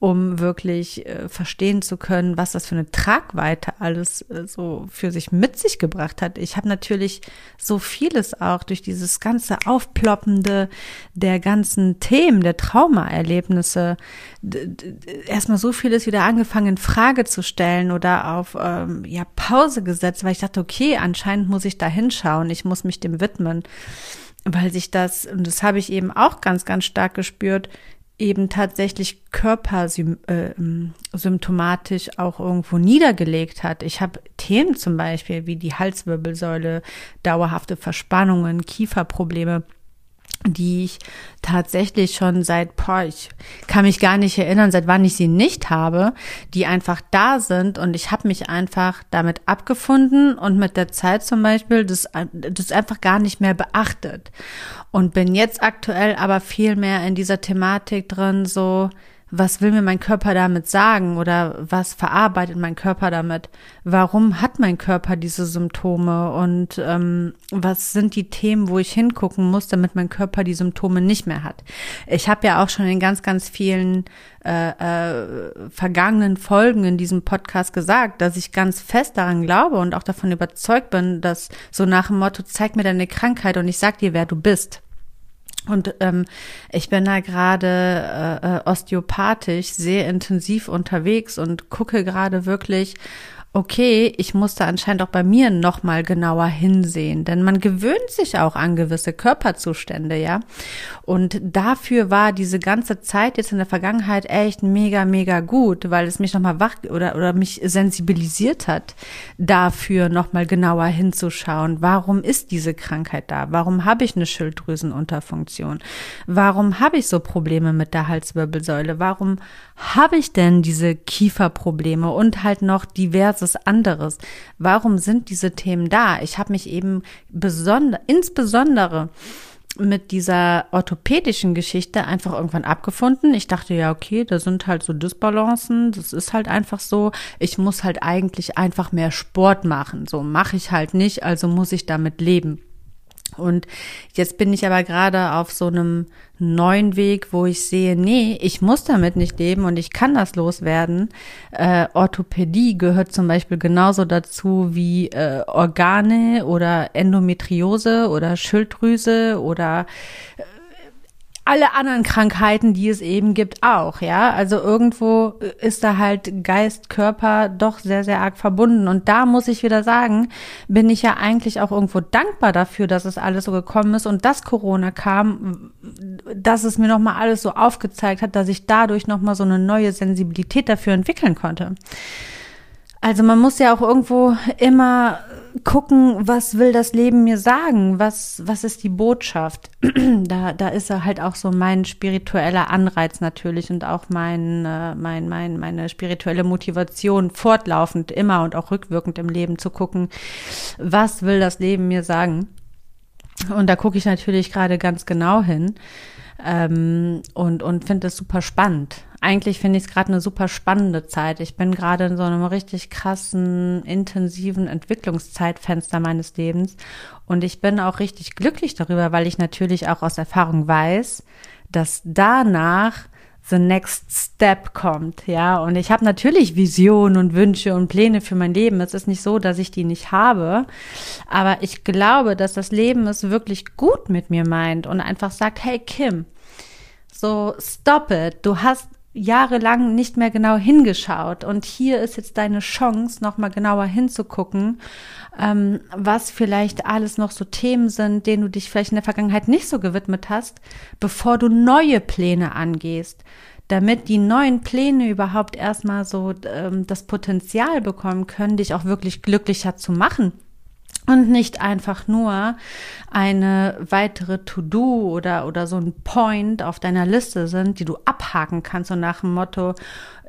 um wirklich äh, verstehen zu können, was das für eine Tragweite alles äh, so für sich mit sich gebracht hat. Ich habe natürlich so vieles auch durch dieses ganze Aufploppende der ganzen Themen, der Traumaerlebnisse, erstmal so vieles wieder angefangen in Frage zu stellen oder auf ähm, ja Pause gesetzt, weil ich dachte, okay, anscheinend muss ich da hinschauen, ich muss mich dem widmen weil sich das, und das habe ich eben auch ganz, ganz stark gespürt, eben tatsächlich körpersymptomatisch äh, auch irgendwo niedergelegt hat. Ich habe Themen zum Beispiel wie die Halswirbelsäule, dauerhafte Verspannungen, Kieferprobleme, die ich tatsächlich schon seit, boah, ich kann mich gar nicht erinnern, seit wann ich sie nicht habe, die einfach da sind. Und ich habe mich einfach damit abgefunden und mit der Zeit zum Beispiel das, das einfach gar nicht mehr beachtet. Und bin jetzt aktuell aber viel mehr in dieser Thematik drin, so, was will mir mein Körper damit sagen oder was verarbeitet mein Körper damit? Warum hat mein Körper diese Symptome und ähm, was sind die Themen, wo ich hingucken muss, damit mein Körper die Symptome nicht mehr hat? Ich habe ja auch schon in ganz, ganz vielen äh, äh, vergangenen Folgen in diesem Podcast gesagt, dass ich ganz fest daran glaube und auch davon überzeugt bin, dass so nach dem Motto, zeig mir deine Krankheit und ich sag dir, wer du bist. Und ähm, ich bin da gerade äh, äh, osteopathisch sehr intensiv unterwegs und gucke gerade wirklich, okay, ich musste anscheinend auch bei mir noch mal genauer hinsehen, denn man gewöhnt sich auch an gewisse Körperzustände, ja. Und dafür war diese ganze Zeit jetzt in der Vergangenheit echt mega, mega gut, weil es mich noch mal wach oder oder mich sensibilisiert hat, dafür noch mal genauer hinzuschauen. Warum ist diese Krankheit da? Warum habe ich eine Schilddrüsenunterfunktion? Warum habe ich so Probleme mit der Halswirbelsäule? Warum habe ich denn diese Kieferprobleme und halt noch diverses anderes? Warum sind diese Themen da? Ich habe mich eben besonder, insbesondere mit dieser orthopädischen Geschichte einfach irgendwann abgefunden. Ich dachte, ja, okay, da sind halt so Dysbalancen, das ist halt einfach so. Ich muss halt eigentlich einfach mehr Sport machen. So mache ich halt nicht, also muss ich damit leben. Und jetzt bin ich aber gerade auf so einem neuen Weg, wo ich sehe, nee, ich muss damit nicht leben und ich kann das loswerden. Äh, Orthopädie gehört zum Beispiel genauso dazu wie äh, Organe oder Endometriose oder Schilddrüse oder äh, alle anderen Krankheiten, die es eben gibt, auch, ja. Also irgendwo ist da halt Geist, Körper doch sehr, sehr arg verbunden. Und da muss ich wieder sagen, bin ich ja eigentlich auch irgendwo dankbar dafür, dass es alles so gekommen ist und dass Corona kam, dass es mir nochmal alles so aufgezeigt hat, dass ich dadurch nochmal so eine neue Sensibilität dafür entwickeln konnte. Also man muss ja auch irgendwo immer gucken, was will das Leben mir sagen? Was, was ist die Botschaft? da, da ist er halt auch so mein spiritueller Anreiz natürlich und auch mein, äh, mein, mein, meine spirituelle Motivation fortlaufend immer und auch rückwirkend im Leben zu gucken, was will das Leben mir sagen? Und da gucke ich natürlich gerade ganz genau hin ähm, und, und finde es super spannend. Eigentlich finde ich es gerade eine super spannende Zeit. Ich bin gerade in so einem richtig krassen, intensiven Entwicklungszeitfenster meines Lebens und ich bin auch richtig glücklich darüber, weil ich natürlich auch aus Erfahrung weiß, dass danach the next step kommt, ja. Und ich habe natürlich Visionen und Wünsche und Pläne für mein Leben. Es ist nicht so, dass ich die nicht habe, aber ich glaube, dass das Leben es wirklich gut mit mir meint und einfach sagt, hey Kim, so stop it. Du hast jahrelang nicht mehr genau hingeschaut. Und hier ist jetzt deine Chance, noch mal genauer hinzugucken, ähm, was vielleicht alles noch so Themen sind, denen du dich vielleicht in der Vergangenheit nicht so gewidmet hast, bevor du neue Pläne angehst. Damit die neuen Pläne überhaupt erstmal so ähm, das Potenzial bekommen können, dich auch wirklich glücklicher zu machen und nicht einfach nur eine weitere To-Do oder, oder so ein Point auf deiner Liste sind, die du abhaken kannst und nach dem Motto,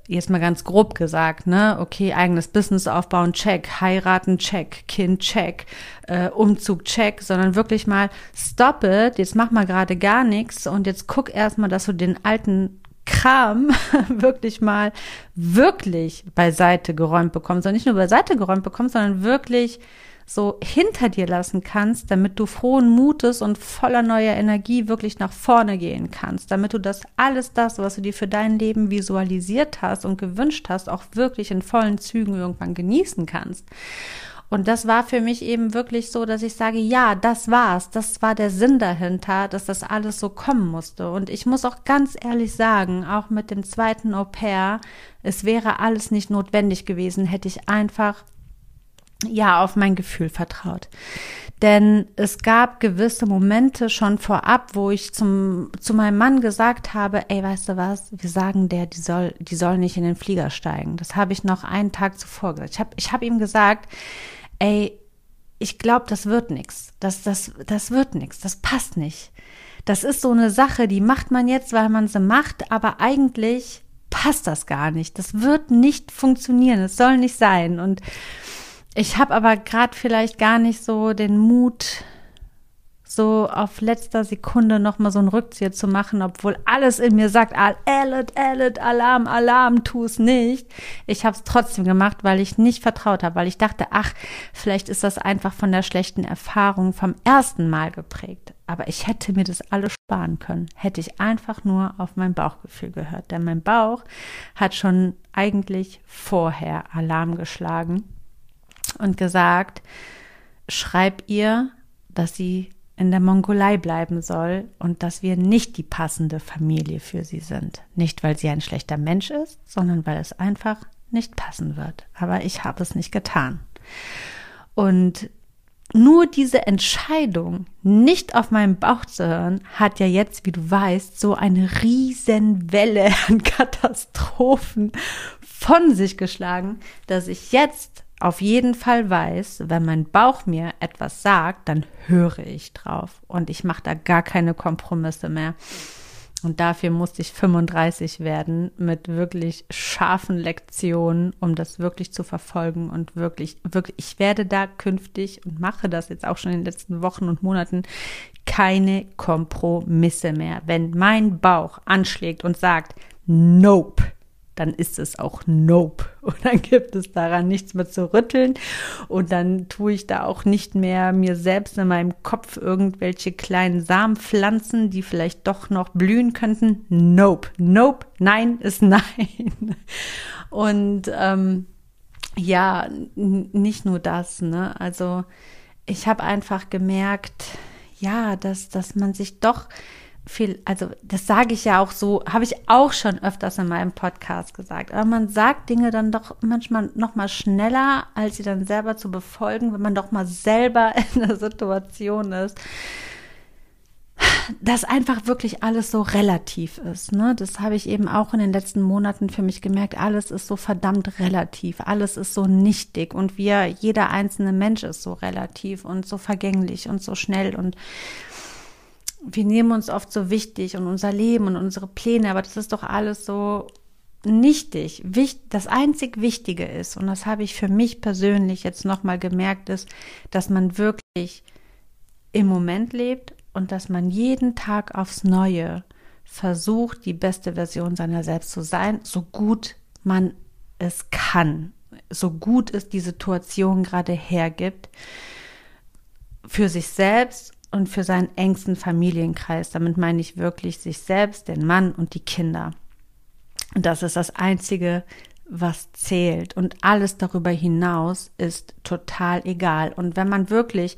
jetzt mal ganz grob gesagt, ne, okay, eigenes Business aufbauen, check, heiraten, check, Kind, check, äh, Umzug, check, sondern wirklich mal stop it, jetzt mach mal gerade gar nichts und jetzt guck erstmal, dass du den alten Kram wirklich mal wirklich beiseite geräumt bekommst. Und nicht nur beiseite geräumt bekommst, sondern wirklich so hinter dir lassen kannst, damit du frohen Mutes und voller neuer Energie wirklich nach vorne gehen kannst, damit du das alles das, was du dir für dein Leben visualisiert hast und gewünscht hast, auch wirklich in vollen Zügen irgendwann genießen kannst. Und das war für mich eben wirklich so, dass ich sage, ja, das war's. Das war der Sinn dahinter, dass das alles so kommen musste. Und ich muss auch ganz ehrlich sagen, auch mit dem zweiten Au pair, es wäre alles nicht notwendig gewesen, hätte ich einfach ja, auf mein Gefühl vertraut. Denn es gab gewisse Momente schon vorab, wo ich zum, zu meinem Mann gesagt habe, ey, weißt du was, wir sagen der, die soll, die soll nicht in den Flieger steigen. Das habe ich noch einen Tag zuvor gesagt. Ich habe ich hab ihm gesagt, ey, ich glaube, das wird nichts. Das, das, das wird nichts. Das passt nicht. das ist so eine Sache, die macht man jetzt, weil man sie macht, aber eigentlich passt das gar nicht. Das wird nicht funktionieren. Es soll nicht sein. Und ich habe aber gerade vielleicht gar nicht so den Mut, so auf letzter Sekunde nochmal so einen Rückzieher zu machen, obwohl alles in mir sagt, Alert, Alert, Alarm, Alarm, tu es nicht. Ich habe es trotzdem gemacht, weil ich nicht vertraut habe, weil ich dachte, ach, vielleicht ist das einfach von der schlechten Erfahrung vom ersten Mal geprägt. Aber ich hätte mir das alles sparen können, hätte ich einfach nur auf mein Bauchgefühl gehört. Denn mein Bauch hat schon eigentlich vorher Alarm geschlagen und gesagt, schreib ihr, dass sie in der Mongolei bleiben soll und dass wir nicht die passende Familie für sie sind. Nicht, weil sie ein schlechter Mensch ist, sondern weil es einfach nicht passen wird. Aber ich habe es nicht getan. Und nur diese Entscheidung, nicht auf meinen Bauch zu hören, hat ja jetzt, wie du weißt, so eine riesen Welle an Katastrophen von sich geschlagen, dass ich jetzt auf jeden Fall weiß, wenn mein Bauch mir etwas sagt, dann höre ich drauf und ich mache da gar keine Kompromisse mehr. Und dafür musste ich 35 werden mit wirklich scharfen Lektionen, um das wirklich zu verfolgen und wirklich, wirklich, ich werde da künftig und mache das jetzt auch schon in den letzten Wochen und Monaten keine Kompromisse mehr. Wenn mein Bauch anschlägt und sagt, nope, dann ist es auch Nope. Und dann gibt es daran nichts mehr zu rütteln. Und dann tue ich da auch nicht mehr mir selbst in meinem Kopf irgendwelche kleinen Samenpflanzen, die vielleicht doch noch blühen könnten. Nope. Nope. Nein ist nein. Und ähm, ja, nicht nur das, ne? Also ich habe einfach gemerkt, ja, dass, dass man sich doch viel, also das sage ich ja auch so, habe ich auch schon öfters in meinem Podcast gesagt. Aber man sagt Dinge dann doch manchmal noch mal schneller, als sie dann selber zu befolgen, wenn man doch mal selber in der Situation ist. Dass einfach wirklich alles so relativ ist. Ne? Das habe ich eben auch in den letzten Monaten für mich gemerkt. Alles ist so verdammt relativ. Alles ist so nichtig. Und wir, jeder einzelne Mensch ist so relativ und so vergänglich und so schnell und wir nehmen uns oft so wichtig und unser Leben und unsere Pläne, aber das ist doch alles so nichtig. Das einzig Wichtige ist, und das habe ich für mich persönlich jetzt nochmal gemerkt, ist, dass man wirklich im Moment lebt und dass man jeden Tag aufs Neue versucht, die beste Version seiner selbst zu sein, so gut man es kann, so gut es die Situation gerade hergibt, für sich selbst und für seinen engsten Familienkreis. Damit meine ich wirklich sich selbst, den Mann und die Kinder. Und das ist das Einzige, was zählt. Und alles darüber hinaus ist total egal. Und wenn man wirklich,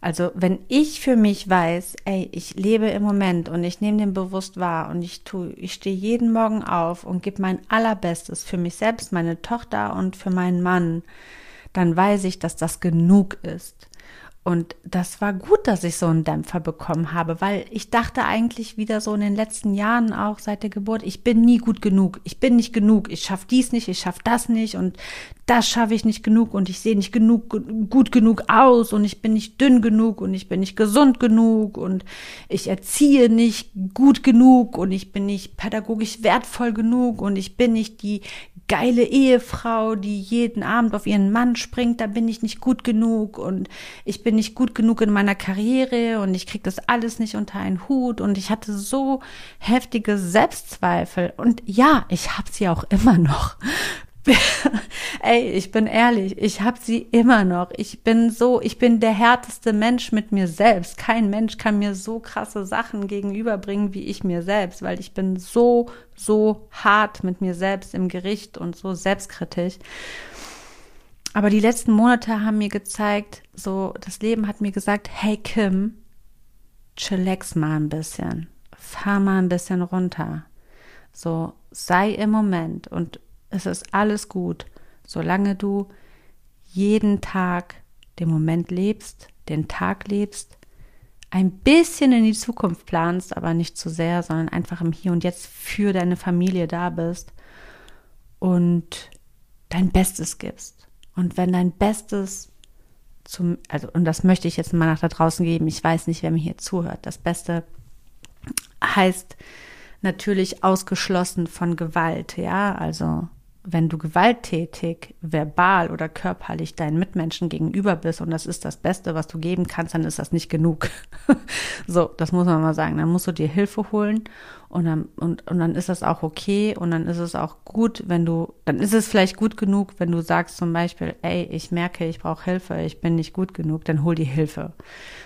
also wenn ich für mich weiß, ey, ich lebe im Moment und ich nehme den bewusst wahr und ich tue, ich stehe jeden Morgen auf und gebe mein allerbestes für mich selbst, meine Tochter und für meinen Mann, dann weiß ich, dass das genug ist. Und das war gut, dass ich so einen Dämpfer bekommen habe, weil ich dachte eigentlich wieder so in den letzten Jahren auch seit der Geburt, ich bin nie gut genug, ich bin nicht genug, ich schaffe dies nicht, ich schaffe das nicht und das schaffe ich nicht genug und ich sehe nicht genug gut genug aus und ich bin nicht dünn genug und ich bin nicht gesund genug und ich erziehe nicht gut genug und ich bin nicht pädagogisch wertvoll genug und ich bin nicht die geile Ehefrau, die jeden Abend auf ihren Mann springt, da bin ich nicht gut genug und ich bin nicht gut genug in meiner Karriere und ich krieg das alles nicht unter einen Hut und ich hatte so heftige Selbstzweifel und ja, ich habe sie auch immer noch. Ey, ich bin ehrlich, ich habe sie immer noch. Ich bin so, ich bin der härteste Mensch mit mir selbst. Kein Mensch kann mir so krasse Sachen gegenüberbringen wie ich mir selbst, weil ich bin so, so hart mit mir selbst im Gericht und so selbstkritisch. Aber die letzten Monate haben mir gezeigt, so, das Leben hat mir gesagt, hey Kim, chillax mal ein bisschen. Fahr mal ein bisschen runter. So, sei im Moment und es ist alles gut, solange du jeden Tag den Moment lebst, den Tag lebst, ein bisschen in die Zukunft planst, aber nicht zu sehr, sondern einfach im Hier und Jetzt für deine Familie da bist und dein Bestes gibst. Und wenn dein Bestes zum, also, und das möchte ich jetzt mal nach da draußen geben, ich weiß nicht, wer mir hier zuhört, das Beste heißt natürlich ausgeschlossen von Gewalt, ja, also wenn du gewalttätig, verbal oder körperlich deinen Mitmenschen gegenüber bist und das ist das Beste, was du geben kannst, dann ist das nicht genug. so, das muss man mal sagen. Dann musst du dir Hilfe holen und dann, und, und dann ist das auch okay und dann ist es auch gut, wenn du, dann ist es vielleicht gut genug, wenn du sagst zum Beispiel, ey, ich merke, ich brauche Hilfe, ich bin nicht gut genug, dann hol die Hilfe.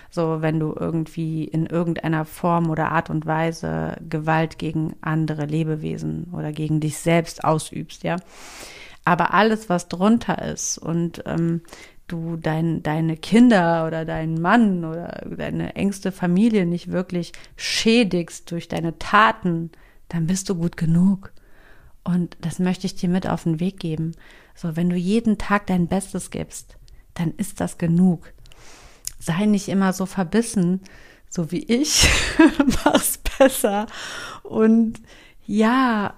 So, wenn du irgendwie in irgendeiner Form oder Art und Weise Gewalt gegen andere Lebewesen oder gegen dich selbst ausübst, ja. Aber alles, was drunter ist und ähm, du dein, deine Kinder oder deinen Mann oder deine engste Familie nicht wirklich schädigst durch deine Taten, dann bist du gut genug. Und das möchte ich dir mit auf den Weg geben. So, wenn du jeden Tag dein Bestes gibst, dann ist das genug sei nicht immer so verbissen, so wie ich, mach's besser. Und ja,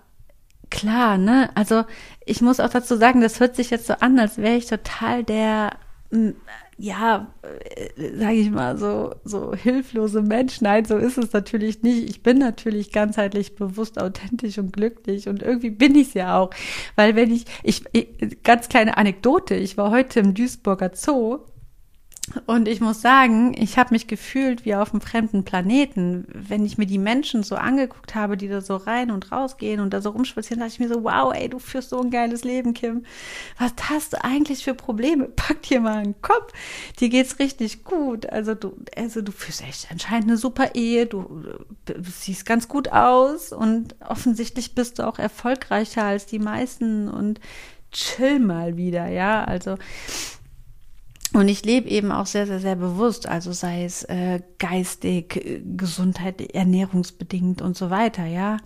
klar, ne? Also ich muss auch dazu sagen, das hört sich jetzt so an, als wäre ich total der, ja, äh, sage ich mal, so, so hilflose Mensch. Nein, so ist es natürlich nicht. Ich bin natürlich ganzheitlich bewusst, authentisch und glücklich und irgendwie bin ich es ja auch. Weil wenn ich, ich, ganz kleine Anekdote, ich war heute im Duisburger Zoo und ich muss sagen, ich habe mich gefühlt wie auf einem fremden Planeten. Wenn ich mir die Menschen so angeguckt habe, die da so rein und rausgehen und da so rumspazieren, dachte ich mir so, wow, ey, du führst so ein geiles Leben, Kim. Was hast du eigentlich für Probleme? Pack dir mal einen Kopf. Dir geht's richtig gut. Also du, also du führst echt anscheinend eine super Ehe. Du, du siehst ganz gut aus und offensichtlich bist du auch erfolgreicher als die meisten und chill mal wieder, ja. Also und ich lebe eben auch sehr, sehr, sehr bewusst, also sei es äh, geistig, äh, Gesundheit, ernährungsbedingt und so weiter, ja.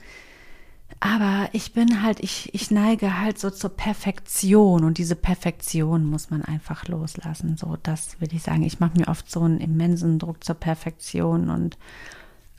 Aber ich bin halt, ich, ich neige halt so zur Perfektion und diese Perfektion muss man einfach loslassen. So, das würde ich sagen. Ich mache mir oft so einen immensen Druck zur Perfektion und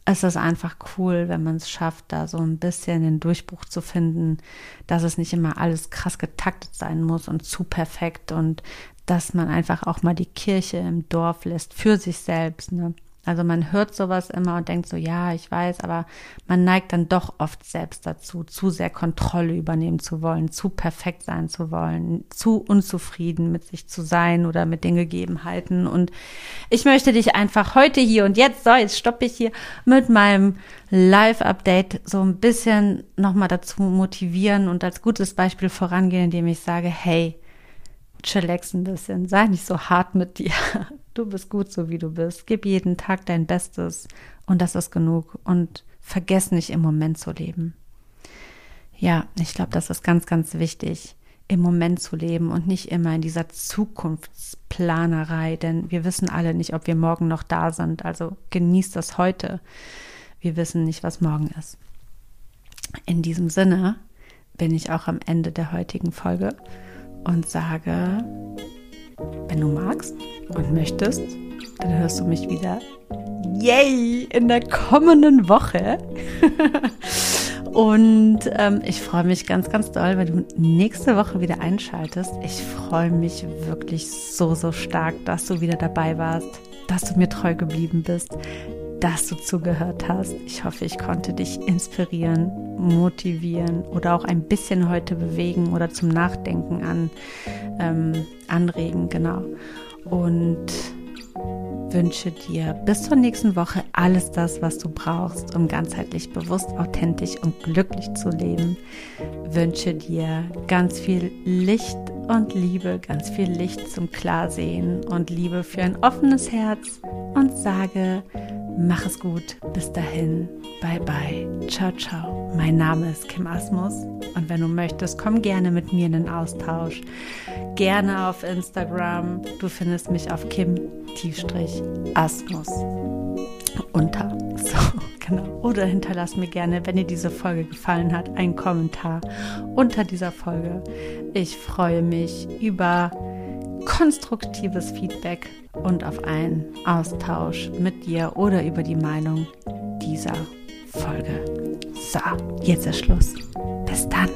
es ist einfach cool, wenn man es schafft, da so ein bisschen den Durchbruch zu finden, dass es nicht immer alles krass getaktet sein muss und zu perfekt und dass man einfach auch mal die Kirche im Dorf lässt für sich selbst. Ne? Also man hört sowas immer und denkt so, ja, ich weiß, aber man neigt dann doch oft selbst dazu, zu sehr Kontrolle übernehmen zu wollen, zu perfekt sein zu wollen, zu unzufrieden mit sich zu sein oder mit den Gegebenheiten. Und ich möchte dich einfach heute hier und jetzt, so, jetzt stoppe ich hier mit meinem Live-Update so ein bisschen nochmal dazu motivieren und als gutes Beispiel vorangehen, indem ich sage, hey, chillax ein bisschen, sei nicht so hart mit dir. Du bist gut so wie du bist. Gib jeden Tag dein Bestes und das ist genug und vergess nicht im Moment zu leben. Ja, ich glaube, das ist ganz, ganz wichtig, im Moment zu leben und nicht immer in dieser Zukunftsplanerei, denn wir wissen alle nicht, ob wir morgen noch da sind. Also genießt das heute. Wir wissen nicht, was morgen ist. In diesem Sinne bin ich auch am Ende der heutigen Folge und sage, wenn du magst und möchtest, dann hörst du mich wieder, yay, in der kommenden Woche. und ähm, ich freue mich ganz, ganz doll, wenn du nächste Woche wieder einschaltest. Ich freue mich wirklich so, so stark, dass du wieder dabei warst, dass du mir treu geblieben bist, dass du zugehört hast. Ich hoffe, ich konnte dich inspirieren, motivieren oder auch ein bisschen heute bewegen oder zum Nachdenken an, ähm, anregen, genau. Und wünsche dir bis zur nächsten Woche alles das, was du brauchst, um ganzheitlich bewusst, authentisch und glücklich zu leben. Wünsche dir ganz viel Licht und Liebe, ganz viel Licht zum Klarsehen und Liebe für ein offenes Herz und sage, mach es gut. Bis dahin, bye bye, ciao, ciao. Mein Name ist Kim Asmus und wenn du möchtest, komm gerne mit mir in den Austausch. Gerne auf Instagram. Du findest mich auf Kim-Asmus unter. So, genau. Oder hinterlass mir gerne, wenn dir diese Folge gefallen hat, einen Kommentar unter dieser Folge. Ich freue mich über konstruktives Feedback und auf einen Austausch mit dir oder über die Meinung dieser Folge. So, jetzt ist Schluss. Bis dann.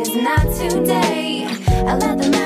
Is not today. I let the